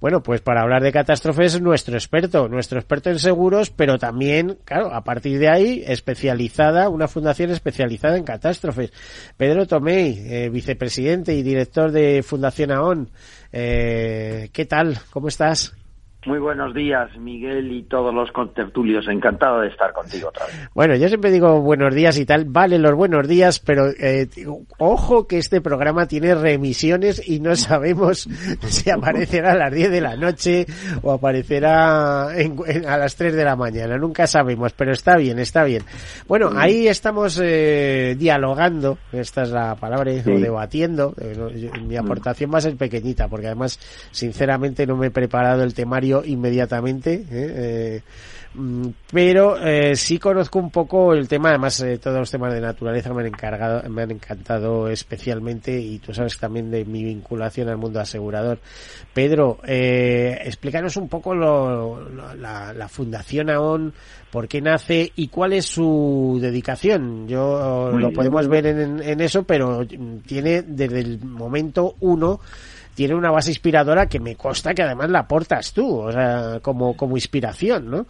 Bueno, pues para hablar de catástrofes, nuestro experto, nuestro experto en seguros, pero también, claro, a partir de ahí, especializada, una fundación especializada en catástrofes. Pedro Tomei, eh, vicepresidente y director de Fundación AON. Eh, ¿Qué tal? ¿Cómo estás? Muy buenos días, Miguel y todos los contertulios. Encantado de estar contigo otra vez. Bueno, yo siempre digo buenos días y tal, vale los buenos días, pero eh, ojo que este programa tiene remisiones y no sabemos si aparecerá a las 10 de la noche o aparecerá en- en- a las 3 de la mañana, nunca sabemos, pero está bien, está bien. Bueno, ahí estamos eh, dialogando, esta es la palabra, o debatiendo, eh, mi aportación va a ser pequeñita, porque además, sinceramente, no me he preparado el temario cambio inmediatamente. ¿eh? Mm, pero eh, sí conozco un poco el tema, además eh, todos los temas de naturaleza me han encargado, me han encantado especialmente y tú sabes también de mi vinculación al mundo asegurador. Pedro, eh, explícanos un poco lo, la, la, Fundación AON, por qué nace y cuál es su dedicación. Yo lo podemos ver en, en eso, pero tiene desde el momento uno tiene una base inspiradora que me consta que además la aportas tú, o sea, como, como inspiración, ¿no?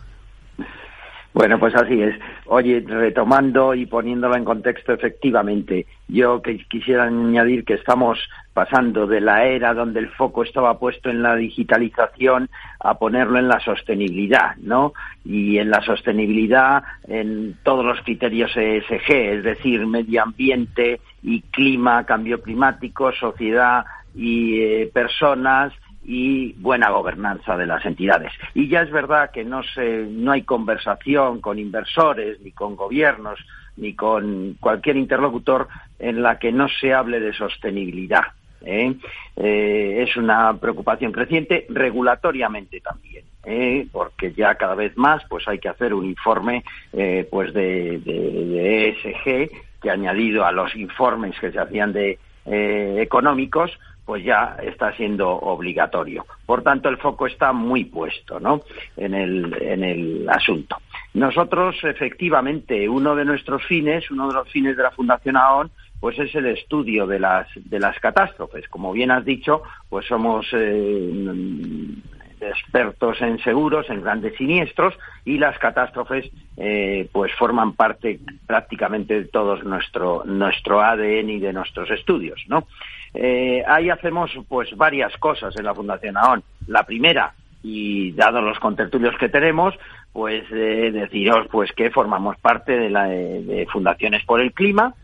Bueno, pues así es. Oye, retomando y poniéndolo en contexto, efectivamente, yo quisiera añadir que estamos pasando de la era donde el foco estaba puesto en la digitalización a ponerlo en la sostenibilidad, ¿no? Y en la sostenibilidad en todos los criterios ESG, es decir, medio ambiente y clima, cambio climático, sociedad y eh, personas y buena gobernanza de las entidades. Y ya es verdad que no, se, no hay conversación con inversores, ni con gobiernos, ni con cualquier interlocutor en la que no se hable de sostenibilidad. ¿eh? Eh, es una preocupación creciente regulatoriamente también. ¿eh? porque ya cada vez más pues hay que hacer un informe pues de, de, ESG que añadido a los informes que se hacían de económicos pues ya está siendo obligatorio. Por tanto, el foco está muy puesto ¿no? en, el, en el asunto. Nosotros, efectivamente, uno de nuestros fines, uno de los fines de la Fundación AON, pues es el estudio de las, de las catástrofes. Como bien has dicho, pues somos eh, expertos en seguros, en grandes siniestros, y las catástrofes eh, pues forman parte prácticamente de todo nuestro, nuestro ADN y de nuestros estudios, ¿no? Eh, ahí hacemos pues varias cosas en la Fundación AON. La primera, y dados los contertulios que tenemos, pues eh, deciros pues que formamos parte de la de Fundaciones por el Clima,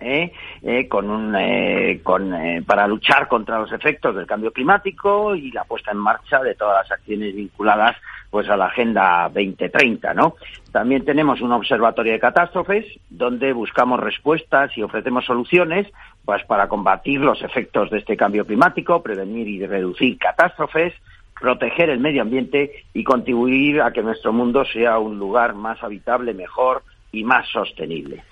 eh, eh, con un, eh, con, eh, para luchar contra los efectos del cambio climático y la puesta en marcha de todas las acciones vinculadas pues a la Agenda 2030, ¿no? También tenemos un observatorio de catástrofes donde buscamos respuestas y ofrecemos soluciones pues para combatir los efectos de este cambio climático, prevenir y reducir catástrofes, proteger el medio ambiente y contribuir a que nuestro mundo sea un lugar más habitable, mejor, y más sostenible.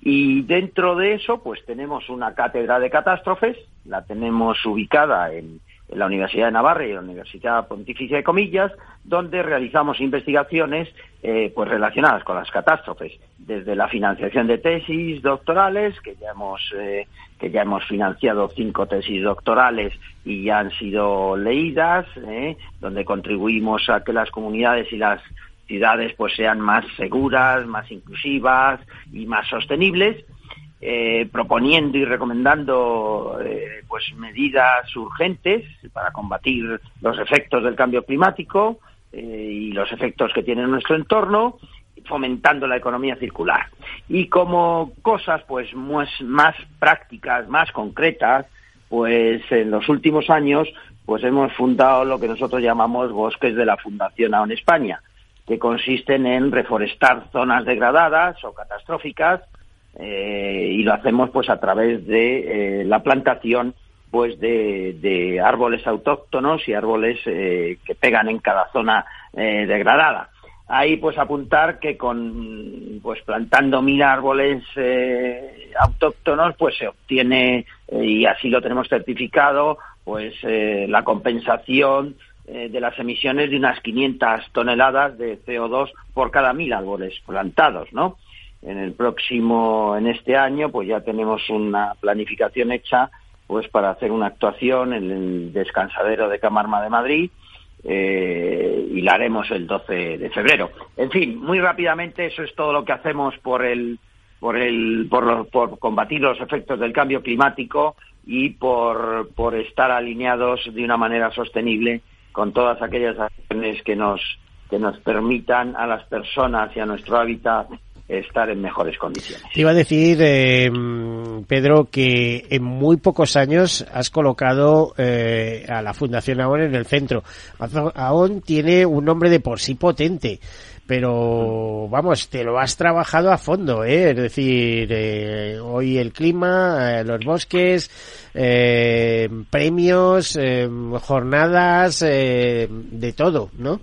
Y dentro de eso, pues tenemos una cátedra de catástrofes, la tenemos ubicada en, la Universidad de Navarra y la Universidad Pontificia de Comillas, donde realizamos investigaciones eh, pues relacionadas con las catástrofes, desde la financiación de tesis doctorales, que ya hemos eh, que ya hemos financiado cinco tesis doctorales y ya han sido leídas, eh, donde contribuimos a que las comunidades y las ciudades pues sean más seguras, más inclusivas y más sostenibles, eh, proponiendo y recomendando eh, pues medidas urgentes para combatir los efectos del cambio climático eh, y los efectos que tiene nuestro entorno fomentando la economía circular. Y como cosas pues más, más prácticas más concretas pues en los últimos años pues hemos fundado lo que nosotros llamamos bosques de la Fundación AON España que consisten en reforestar zonas degradadas o catastróficas eh, y lo hacemos pues a través de eh, la plantación pues de, árboles autóctonos y árboles eh, que pegan en cada zona degradada. Ahí pues apuntar que con pues plantando mil árboles autóctonos pues se obtiene y así lo tenemos certificado pues la compensación eh, de las emisiones de unas 500 toneladas de CO2 por cada mil árboles plantados, ¿no? En el próximo, en este año, pues ya tenemos una planificación hecha, pues para hacer una actuación en el descansadero de Camarma de Madrid, eh, y la haremos el 12 de febrero. En fin, muy rápidamente eso es todo lo que hacemos por el por el por, por combatir los efectos del cambio climático y por, por estar alineados de una manera sostenible con todas aquellas acciones que nos, que nos permitan a las personas y a nuestro hábitat estar en mejores condiciones. Te iba a decir, eh, Pedro, que en muy pocos años has colocado eh, a la Fundación AON en el centro. AON tiene un nombre de por sí potente pero vamos, te lo has trabajado a fondo, ¿eh? es decir, eh, hoy el clima, eh, los bosques, eh, premios, jornadas, de todo, ¿no?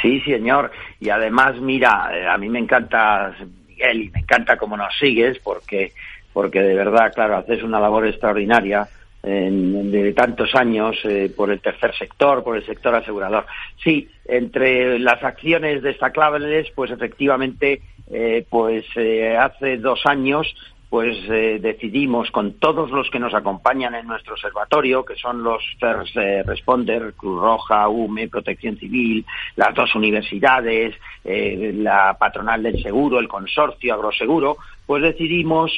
Sí, señor, y además, mira, a mí me encanta, Miguel, y me encanta cómo nos sigues, porque, porque de verdad, claro, haces una labor extraordinaria en, de tantos años eh, por el tercer sector, por el sector asegurador. Sí, entre las acciones destacables, pues efectivamente, eh, pues eh, hace dos años pues eh, decidimos con todos los que nos acompañan en nuestro observatorio, que son los First eh, Responder, Cruz Roja, UME, Protección Civil, las dos universidades, eh, la patronal del seguro, el consorcio agroseguro, pues decidimos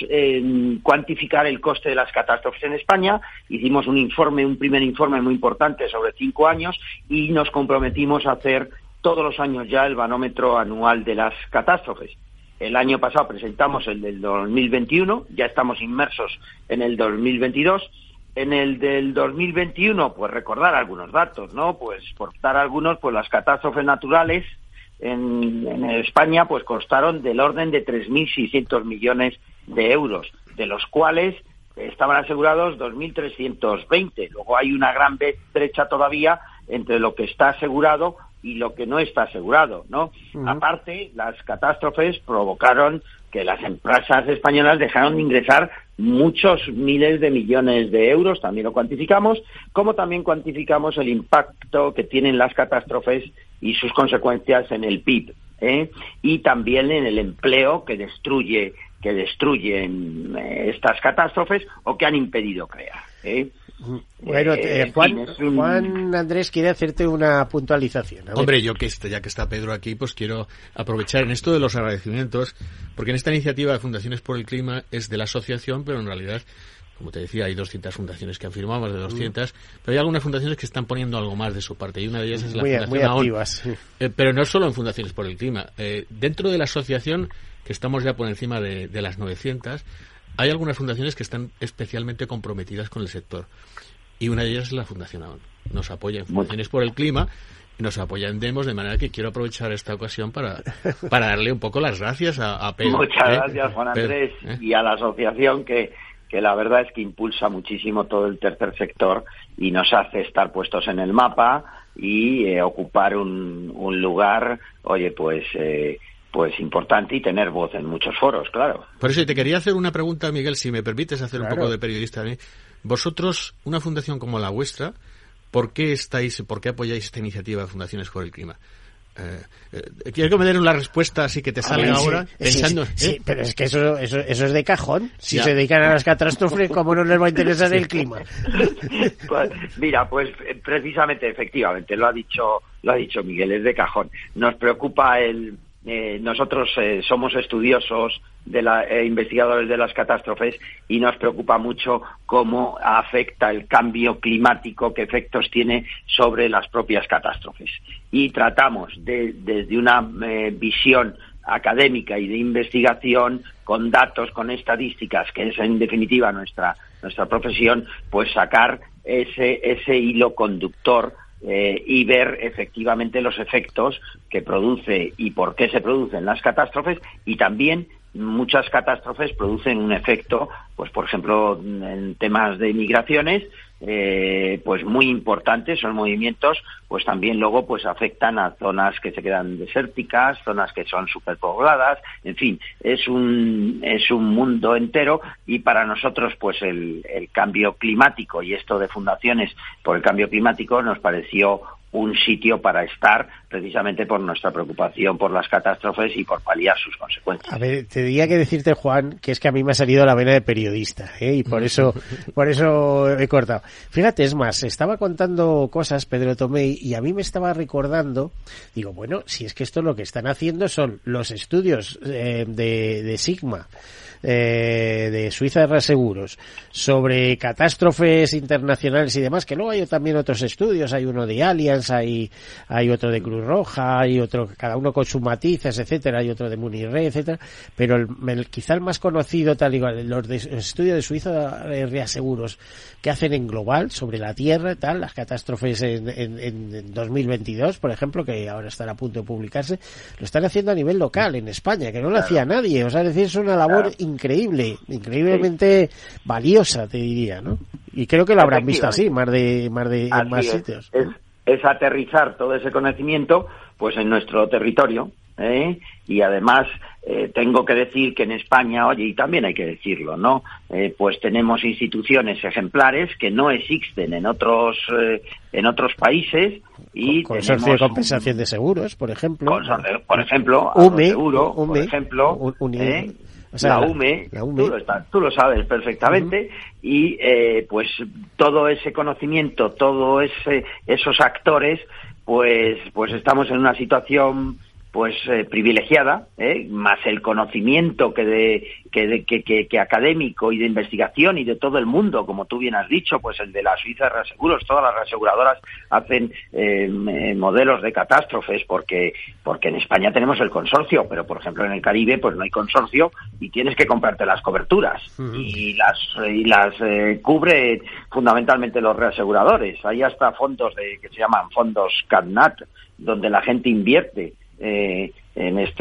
cuantificar el coste de las catástrofes en España. Hicimos un informe, un primer informe muy importante sobre cinco años y nos comprometimos a hacer todos los años ya el banómetro anual de las catástrofes. El año pasado presentamos el del 2021, ya estamos inmersos en el 2022. En el del 2021, pues recordar algunos datos, ¿no? Pues por dar algunos, pues las catástrofes naturales en, en España, pues costaron del orden de 3.600 millones de euros, de los cuales estaban asegurados 2.320. Luego hay una gran brecha todavía entre lo que está asegurado y lo que no está asegurado, ¿no? Uh -huh. Aparte, las catástrofes provocaron que las empresas españolas dejaron de ingresar muchos miles de millones de euros, también lo cuantificamos, como también cuantificamos el impacto que tienen las catástrofes y sus consecuencias en el PIB, ¿eh? y también en el empleo que destruye que destruyen eh, estas catástrofes o que han impedido crear. ¿eh? Bueno, eh, Juan, un... Juan, Andrés quiere hacerte una puntualización. Hombre, yo que está, ya que está Pedro aquí, pues quiero aprovechar en esto de los agradecimientos, porque en esta iniciativa de Fundaciones por el Clima es de la asociación, pero en realidad como te decía, hay 200 fundaciones que han firmado, más de 200, mm. pero hay algunas fundaciones que están poniendo algo más de su parte, y una de ellas es la muy, Fundación muy activas. AON. Eh, pero no solo en Fundaciones por el Clima. Eh, dentro de la asociación, que estamos ya por encima de, de las 900, hay algunas fundaciones que están especialmente comprometidas con el sector. Y una de ellas es la Fundación AON. Nos apoya en Fundaciones por el Clima y nos apoya en Demos, de manera que quiero aprovechar esta ocasión para, para darle un poco las gracias a, a Pedro. Muchas ¿eh? gracias, Juan Andrés, Pedro, ¿eh? y a la asociación que, que la verdad es que impulsa muchísimo todo el tercer sector y nos hace estar puestos en el mapa y eh, ocupar un, un, lugar, oye, pues... Eh, pues importante y tener voz en muchos foros, claro. Por eso te quería hacer una pregunta, Miguel, si me permites hacer claro. un poco de periodista. ¿eh? Vosotros, una fundación como la vuestra, ¿por qué estáis, por qué apoyáis esta iniciativa de Fundaciones por el Clima? Eh, eh, ¿Quieres que me den una respuesta así que te sale ver, ahora? Sí, pensando, sí, sí, pero es que eso, eso, eso es de cajón. Si ya. se dedican a las catástrofes, ¿cómo no les va a interesar el clima? Pues, mira, pues precisamente, efectivamente, lo ha dicho, lo ha dicho Miguel, es de cajón. Nos preocupa el, eh, nosotros eh, somos estudiosos de la, eh, investigadores de las catástrofes y nos preocupa mucho cómo afecta el cambio climático, qué efectos tiene sobre las propias catástrofes. Y tratamos de, desde una eh, visión académica y de investigación con datos, con estadísticas, que es en definitiva nuestra, nuestra profesión, pues sacar ese, ese hilo conductor eh, y ver efectivamente los efectos que produce y por qué se producen las catástrofes y también muchas catástrofes producen un efecto, pues por ejemplo en temas de migraciones, eh, pues muy importantes, son movimientos, pues también luego pues afectan a zonas que se quedan desérticas, zonas que son superpobladas, en fin, es un es un mundo entero y para nosotros pues el, el cambio climático y esto de fundaciones por el cambio climático nos pareció un sitio para estar precisamente por nuestra preocupación por las catástrofes y por paliar sus consecuencias. A ver, te diría que decirte, Juan, que es que a mí me ha salido la vena de periodista, ¿eh? y por eso, por eso he cortado. Fíjate, es más, estaba contando cosas Pedro Tomei y a mí me estaba recordando, digo, bueno, si es que esto lo que están haciendo son los estudios eh, de, de Sigma, eh, de Suiza de Reaseguros sobre catástrofes internacionales y demás, que luego hay también otros estudios, hay uno de Allianz, hay, hay otro de Cruz Roja, hay otro, cada uno con sus matices, etcétera, hay otro de Munirre, etcétera, pero el, quizá el más conocido, tal igual, los, de, estudios de Suiza de Reaseguros que hacen en global sobre la Tierra, tal, las catástrofes en, en, en 2022, por ejemplo, que ahora están a punto de publicarse, lo están haciendo a nivel local, en España, que no lo hacía nadie. O sea, es decir, es una labor increíble, increíblemente valiosa, te diría, ¿no? Y creo que lo habrán visto así, más de, más de, en más sitios. Es, aterrizar todo ese conocimiento, pues en nuestro territorio, ¿eh? y además eh, tengo que decir que en España, oye, y también hay que decirlo, ¿no? Eh, pues tenemos instituciones ejemplares que no existen en otros eh, en otros países y consorcio de compensación de seguros, por ejemplo. por ejemplo, UME, seguro, por ejemplo, la, UME, Tú, lo sabes perfectamente, y pues todo ese conocimiento, todo ese esos actores, pues pues estamos en una situación pues eh, privilegiada, ¿eh? más el conocimiento que, de, que, de, que, que, académico y de investigación y de todo el mundo, como tú bien has dicho, pues el de la Suiza de Reaseguros, todas las reaseguradoras hacen eh, modelos de catástrofes porque, porque en España tenemos el consorcio, pero por ejemplo en el Caribe pues no hay consorcio y tienes que comprarte las coberturas y las, y las eh, cubre fundamentalmente los reaseguradores. Hay hasta fondos de, que se llaman fondos CADNAT, donde la gente invierte eh, en este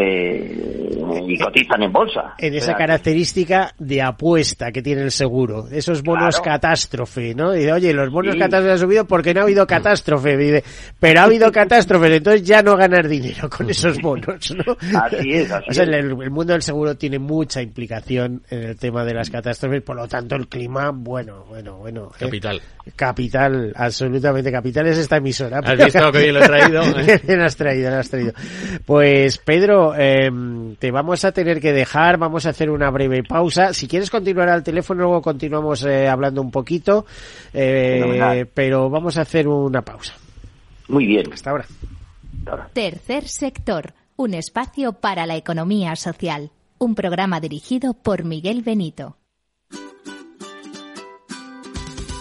y cotizan en bolsa. En esa característica de apuesta que tiene el seguro, esos bonos catástrofe, ¿no? Y oye, los bonos catástrofe han subido porque no ha habido catástrofe, pero ha habido catástrofe, entonces ya no ganar dinero con esos bonos, ¿no? Así es, así El, mundo del seguro tiene mucha implicación en el tema de las catástrofes, por lo tanto el clima, bueno, bueno, bueno. ¿eh? Capital. capital, absolutamente capital es esta emisora. ¿Has visto que bien lo he traído? ¿Eh? has traído, lo has traído. Pues Pedro, eh, te vamos a tener que dejar, vamos a hacer una breve pausa. Si quieres continuar al teléfono, luego continuamos eh, hablando un poquito, eh, pero vamos a hacer una pausa. Muy bien. Hasta ahora. Tercer sector, un espacio para la economía social. Un programa dirigido por Miguel Benito.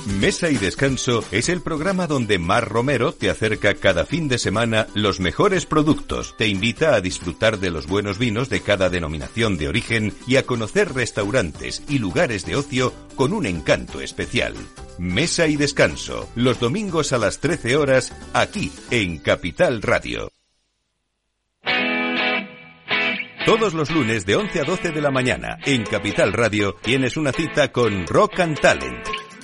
Mesa y Descanso es el programa donde Mar Romero te acerca cada fin de semana los mejores productos, te invita a disfrutar de los buenos vinos de cada denominación de origen y a conocer restaurantes y lugares de ocio con un encanto especial. Mesa y Descanso, los domingos a las 13 horas, aquí en Capital Radio. Todos los lunes de 11 a 12 de la mañana en Capital Radio tienes una cita con Rock and Talent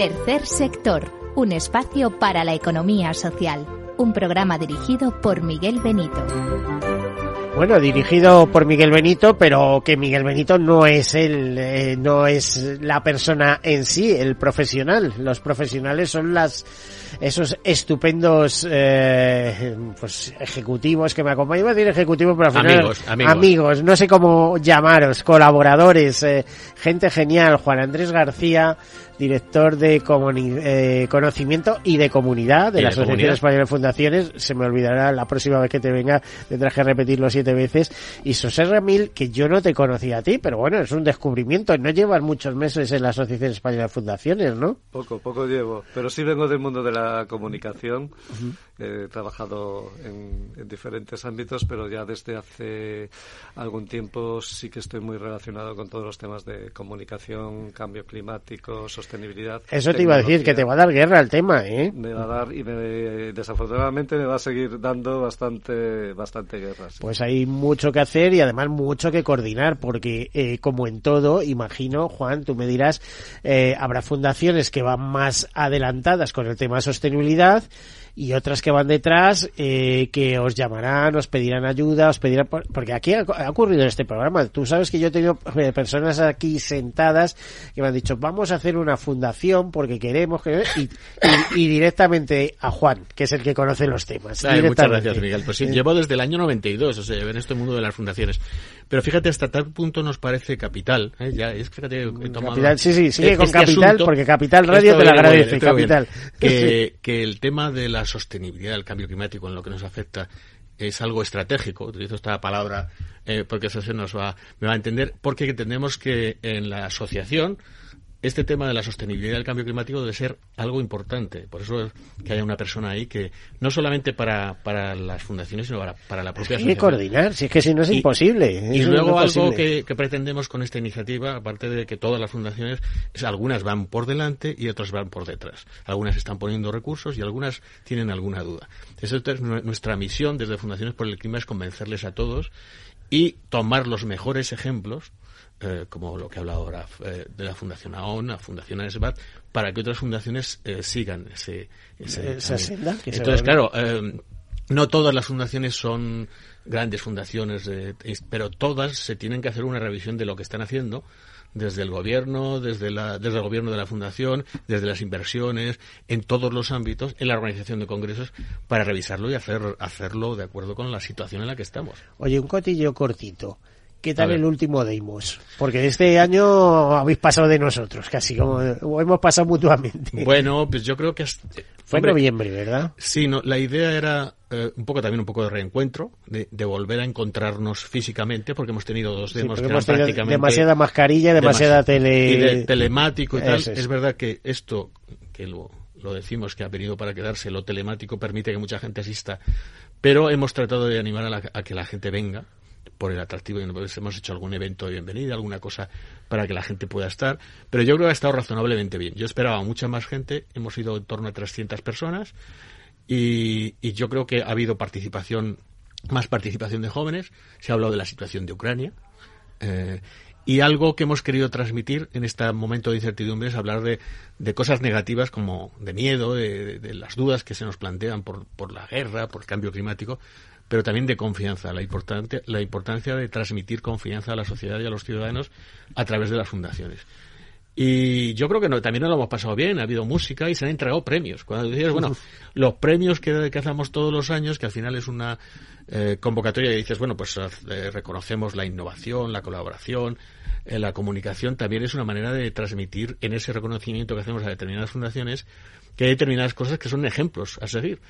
Tercer sector, un espacio para la economía social. Un programa dirigido por Miguel Benito. Bueno, dirigido por Miguel Benito, pero que Miguel Benito no es el, eh, no es la persona en sí, el profesional. Los profesionales son las esos estupendos eh, pues ejecutivos que me acompañan. Iba a decir ejecutivos, pero al final amigos, amigos. amigos no sé cómo llamaros, colaboradores, eh, gente genial. Juan Andrés García, director de eh, conocimiento y de comunidad de la Asociación Española de Fundaciones. Se me olvidará la próxima vez que te venga, tendrás que repetirlo siete veces. Y José Ramil, que yo no te conocía a ti, pero bueno, es un descubrimiento. No llevas muchos meses en la Asociación Española de Fundaciones, ¿no? Poco, poco llevo. Pero sí vengo del mundo de la comunicación. He trabajado en, en, diferentes ámbitos, pero ya desde hace algún tiempo sí que estoy muy relacionado con todos los temas de comunicación, cambio climático, sostenibilidad. Eso te iba a decir, que te va a dar guerra el tema, ¿eh? Me va a dar y desafortunadamente me va a seguir dando bastante, bastante guerra. Pues hay mucho que hacer y además mucho que coordinar, porque eh, como en todo, imagino, Juan, tú me dirás, eh, habrá fundaciones que van más adelantadas con el tema de sostenibilidad y otras que van detrás eh, que os llamarán, os pedirán ayuda, os pedirán porque aquí ha, ocurrido en este programa. Tú sabes que yo he tenido eh, personas aquí sentadas que me han dicho vamos a hacer una fundación porque queremos que y, directamente a Juan, que es el que conoce los temas. muchas gracias, Miguel. Pues sí, llevo desde el año 92, o sea, en este mundo de las fundaciones. Pero fíjate, hasta tal punto nos parece capital. ¿eh? Ya, es, fíjate, capital, sí, sí, sigue con capital, porque Capital Radio te lo agradece, capital. Que, que el tema de la sostenibilidad del cambio climático en lo que nos afecta es algo estratégico, utilizo esta palabra eh, porque eso se nos va, me va a entender, porque entendemos que en la asociación este tema de la sostenibilidad del cambio climático debe ser algo importante. Por eso que haya una persona ahí que, no solamente para, para las fundaciones, sino para, para la propia sociedad. Hay que coordinar, si es que si no es imposible. y luego algo que, pretendemos con esta iniciativa, aparte de que todas las fundaciones, es, algunas van por delante y otras van por detrás. Algunas están poniendo recursos y algunas tienen alguna duda. Esa es nuestra misión desde Fundaciones por el Clima, es convencerles a todos y tomar los mejores ejemplos eh, como lo que he hablado ahora eh, de la Fundación AON, la Fundación AESBAT, para que otras fundaciones eh, sigan ese, esa senda. Entonces, claro, no todas las fundaciones son grandes fundaciones, pero todas se tienen que hacer una revisión de lo que están haciendo desde el gobierno, desde, la, desde el gobierno de la fundación, desde las inversiones, en todos los ámbitos, en la organización de congresos, para revisarlo y hacer, hacerlo de acuerdo con la situación en la que estamos. Oye, un cotillo cortito. ¿Qué tal el último Deimos? Porque este año habéis pasado de nosotros, casi como hemos pasado mutuamente. Bueno, pues yo creo que fue en noviembre, ¿verdad? Sí, no, la idea era eh, un poco también un poco de reencuentro, de, volver a encontrarnos físicamente, porque hemos tenido dos demos que hemos prácticamente demasiada mascarilla, demasiada tele y telemático y tal. Es, verdad que esto que lo, lo decimos que ha venido para quedarse, lo telemático permite que mucha gente asista, pero hemos tratado de animar a que la gente venga por el atractivo y hemos hecho algún evento de bienvenida, alguna cosa para que la gente pueda estar, pero yo creo que ha estado razonablemente bien. Yo esperaba mucha más gente, hemos ido en torno a 300 personas y, yo creo que ha habido participación, más participación de jóvenes, se ha hablado de la situación de Ucrania. Eh, y algo que hemos querido transmitir en este momento de incertidumbre es hablar de, de cosas negativas como de miedo, de, de, las dudas que se nos plantean por, por la guerra, por el cambio climático, pero también de confianza, la, importante, la importancia de transmitir confianza a la sociedad y a los ciudadanos a través de las fundaciones. Y yo creo que no, también nos lo hemos pasado bien, ha habido música y se han entregado premios. Cuando decías, bueno, los premios que, que hacemos todos los años, que al final es una eh, convocatoria y dices, bueno, pues eh, reconocemos la innovación, la colaboración, eh, la comunicación, también es una manera de transmitir en ese reconocimiento que hacemos a determinadas fundaciones que hay determinadas cosas que son ejemplos a seguir.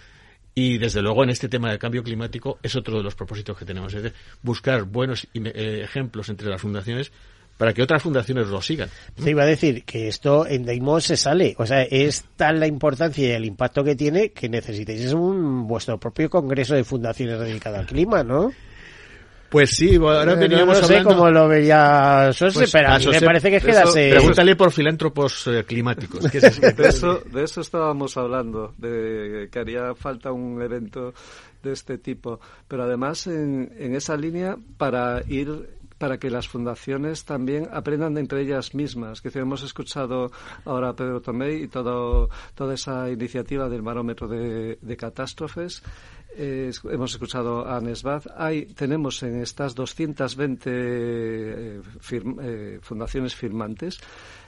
Y desde luego en este tema del cambio climático es otro de los propósitos que tenemos, es buscar buenos eh, ejemplos entre las fundaciones para que otras fundaciones lo sigan. Te iba a decir que esto en Daimos se sale, o sea, es tal la importancia y el impacto que tiene que necesitéis un vuestro propio congreso de fundaciones dedicado al clima, ¿no? Pues sí, ahora veníamos no, no sé cómo lo veía Sose, pues, pero a mí me parece que es quedarse... Pregúntale por filántropos eh, climáticos. de, eso, de eso estábamos hablando, de que haría falta un evento de este tipo. Pero además, en, en esa línea, para ir para que las fundaciones también aprendan de entre ellas mismas. Que hemos escuchado ahora a Pedro Tomé y todo, toda esa iniciativa del barómetro de, de catástrofes hemos escuchado a Nesbad. Hay, tenemos en estas 220 eh, eh, fundaciones firmantes,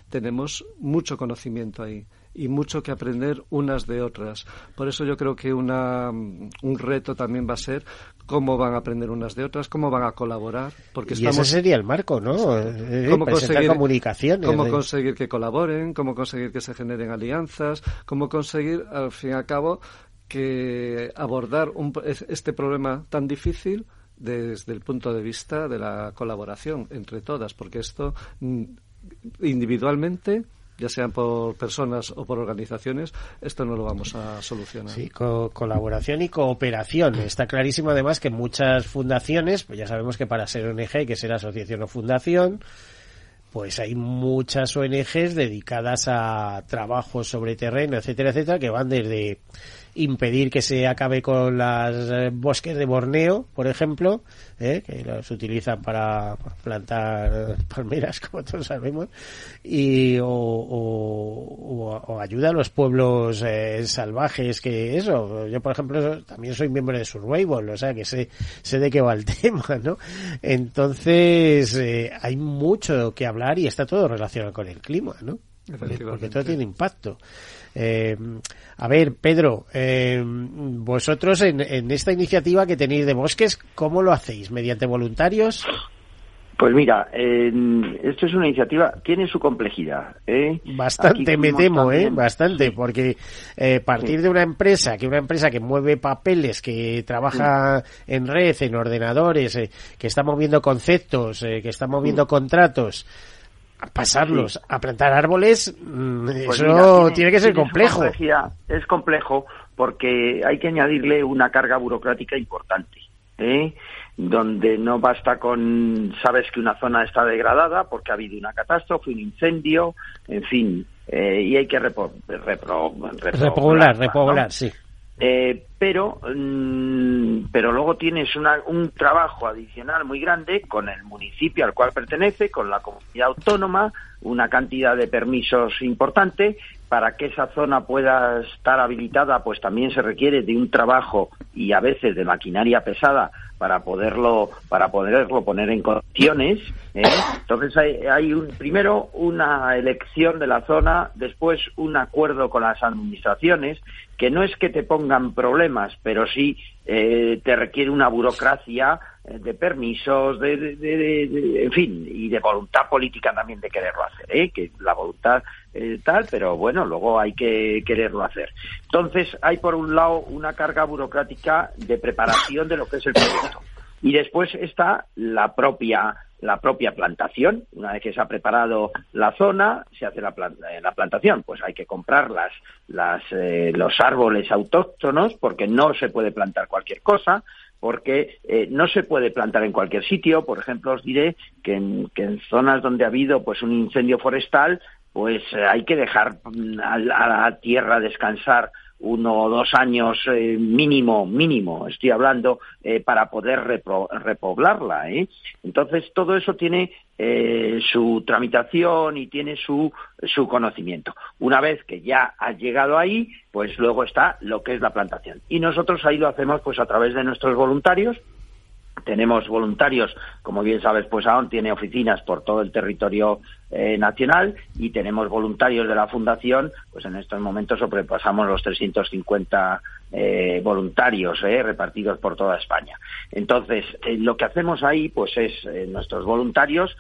tenemos mucho conocimiento ahí y mucho que aprender unas de otras. Por eso yo creo que una, un reto también va a ser cómo van a aprender unas de otras, cómo van a colaborar. Porque y ese sería el marco, ¿no? Eh, cómo conseguir comunicaciones. Cómo conseguir que colaboren, cómo conseguir que se generen alianzas, cómo conseguir, al fin y al cabo, que abordar este problema tan difícil desde el punto de vista de la colaboración entre todas, porque esto mm, individualmente ya sean por personas o por organizaciones, esto no lo vamos a solucionar. Sí, colaboración y cooperación. Está clarísimo además que muchas fundaciones, pues ya sabemos que para ser ONG hay que ser asociación o fundación, pues hay muchas ONGs dedicadas a trabajos sobre terreno, etcétera, etcétera, que van desde impedir que se acabe con las eh, bosques de Borneo, por ejemplo, ¿eh? que los utilizan para plantar palmeras, como todos sabemos, y o, o, ayuda a los pueblos eh, salvajes que eso. Yo, por ejemplo, también soy miembro de Survival, o sea que sé, sé de qué va el tema, ¿no? Entonces, hay mucho que hablar y está todo relacionado con el clima, ¿no? porque todo tiene impacto. Eh, a ver, Pedro, eh, vosotros en, esta iniciativa que tenéis de bosques, ¿cómo lo hacéis? ¿Mediante voluntarios? Pues mira, esto es una iniciativa, tiene su complejidad. ¿eh? Bastante, me temo, ¿eh? Bastante, porque eh, partir de una empresa, que una empresa que mueve papeles, que trabaja en red, en ordenadores, eh, que está moviendo conceptos, que está moviendo contratos, pasarlos a plantar árboles, mm, pues eso tiene, que ser complejo. Es complejo porque hay que añadirle una carga burocrática importante. ¿eh? donde no basta con sabes que una zona está degradada porque ha habido una catástrofe, un incendio, en fin, eh, y hay que repoblar, repoblar, sí. Eh, pero, mm, pero luego tienes un trabajo adicional muy grande con el municipio al cual pertenece, con la comunidad autónoma, una cantidad de permisos importante. Para que esa zona pueda estar habilitada, pues también se requiere de un trabajo y a veces de maquinaria pesada para poderlo para poderlo poner en condiciones. ¿eh? Entonces hay, hay un, primero una elección de la zona, después un acuerdo con las administraciones, que no es que te pongan problemas, pero sí eh, te requiere una burocracia de permisos, de, en fin, y de voluntad política también de quererlo hacer, ¿eh? que la voluntad eh, tal, pero bueno, luego hay que quererlo hacer. Entonces, hay por un lado una carga burocrática de preparación de lo que es el proyecto. Y después está la propia la propia plantación. Una vez que se ha preparado la zona, se hace la, la plantación. Pues hay que comprar las, las, los árboles autóctonos porque no se puede plantar cualquier cosa porque eh, no se puede plantar en cualquier sitio. Por ejemplo, os diré que en, zonas donde ha habido pues un incendio forestal, pues eh, hay que dejar mm, a, la tierra descansar uno o dos años eh, mínimo, mínimo, estoy hablando, eh, para poder repoblarla. ¿eh? Entonces, todo eso tiene eh, su tramitación y tiene su, su conocimiento. Una vez que ya ha llegado ahí, pues luego está lo que es la plantación. Y nosotros ahí lo hacemos pues a través de nuestros voluntarios, tenemos voluntarios, como bien sabes, pues aún tiene oficinas por todo el territorio eh, nacional y tenemos voluntarios de la Fundación, pues en estos momentos sobrepasamos los 350 eh, voluntarios eh, repartidos por toda España. Entonces, lo que hacemos ahí, pues es nuestros voluntarios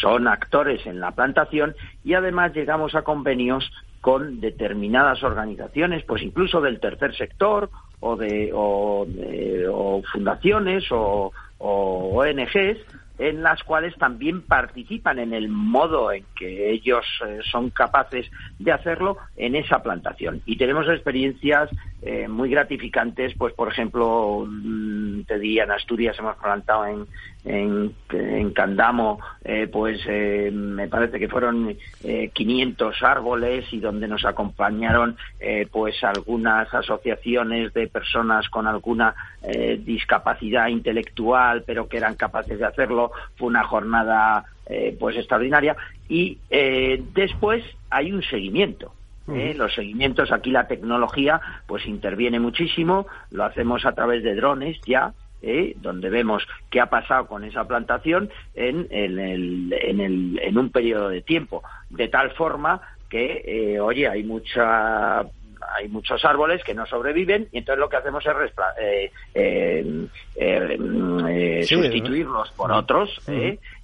son actores en la plantación y además llegamos a convenios con determinadas organizaciones, pues incluso del tercer sector o de, o, fundaciones o, ONGs en las cuales también participan en el modo en que ellos eh, son capaces de hacerlo en esa plantación. Y tenemos experiencias eh, muy gratificantes, pues por ejemplo, mm, te diría en Asturias hemos plantado en, en, Candamo, eh, pues eh, me parece que fueron 500 árboles y donde nos acompañaron pues algunas asociaciones de personas con alguna discapacidad intelectual, pero que eran capaces de hacerlo. Fue una jornada pues extraordinaria y después hay un seguimiento ¿eh? Los seguimientos, aquí la tecnología pues interviene muchísimo, lo hacemos a través de drones ya, ¿eh? donde vemos qué ha pasado con esa plantación en, en, un periodo de tiempo, de tal forma que, eh, oye, hay mucha hay muchos árboles que no sobreviven y entonces lo que hacemos es sustituirlos por otros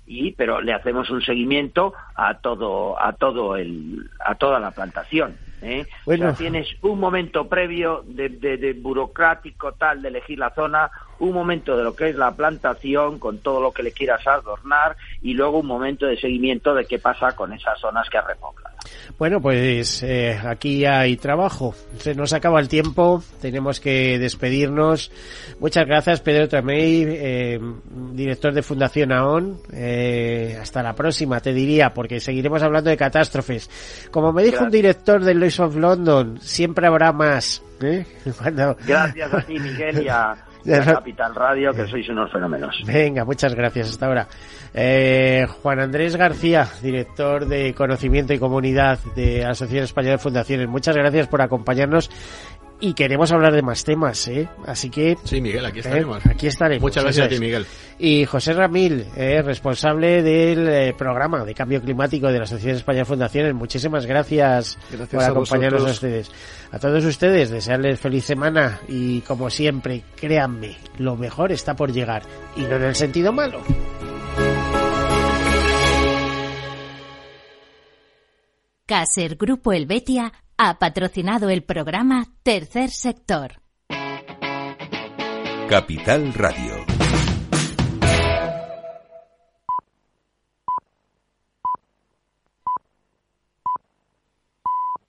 y pero le hacemos un seguimiento a todo a todo el a toda la plantación ¿eh? Bueno. tienes un momento previo de, de, burocrático tal de elegir la zona, un momento de lo que es la plantación con todo lo que le quieras adornar y luego un momento de seguimiento de qué pasa con esas zonas que ha repoblado. Bueno, pues eh, aquí hay trabajo. Se nos acaba el tiempo, tenemos que despedirnos. Muchas gracias, Pedro Tremey, eh, director de Fundación AON. Eh, hasta la próxima, te diría, porque seguiremos hablando de catástrofes. Como me dijo un director del Lloyds of London, siempre habrá más. Gracias a ti, Miguel, y a, Capital Radio, que sois unos fenómenos. Venga, muchas gracias. Hasta ahora. Eh, Juan Andrés García, director de Conocimiento y Comunidad de Asociación Española de Fundaciones. Muchas gracias por acompañarnos y queremos hablar de más temas, ¿eh? Así que... Sí, Miguel, aquí ¿eh? estaremos. aquí estaremos. Muchas gracias a ti, Miguel. Y José Ramil, eh, responsable del eh, programa de cambio climático de la Asociación Española de Fundaciones. Muchísimas gracias, por acompañarnos a, ustedes. A todos ustedes, desearles feliz semana y como siempre, créanme, lo mejor está por llegar y no en el sentido malo. Caser Grupo Helvetia ha patrocinado el programa Tercer Sector. Capital Radio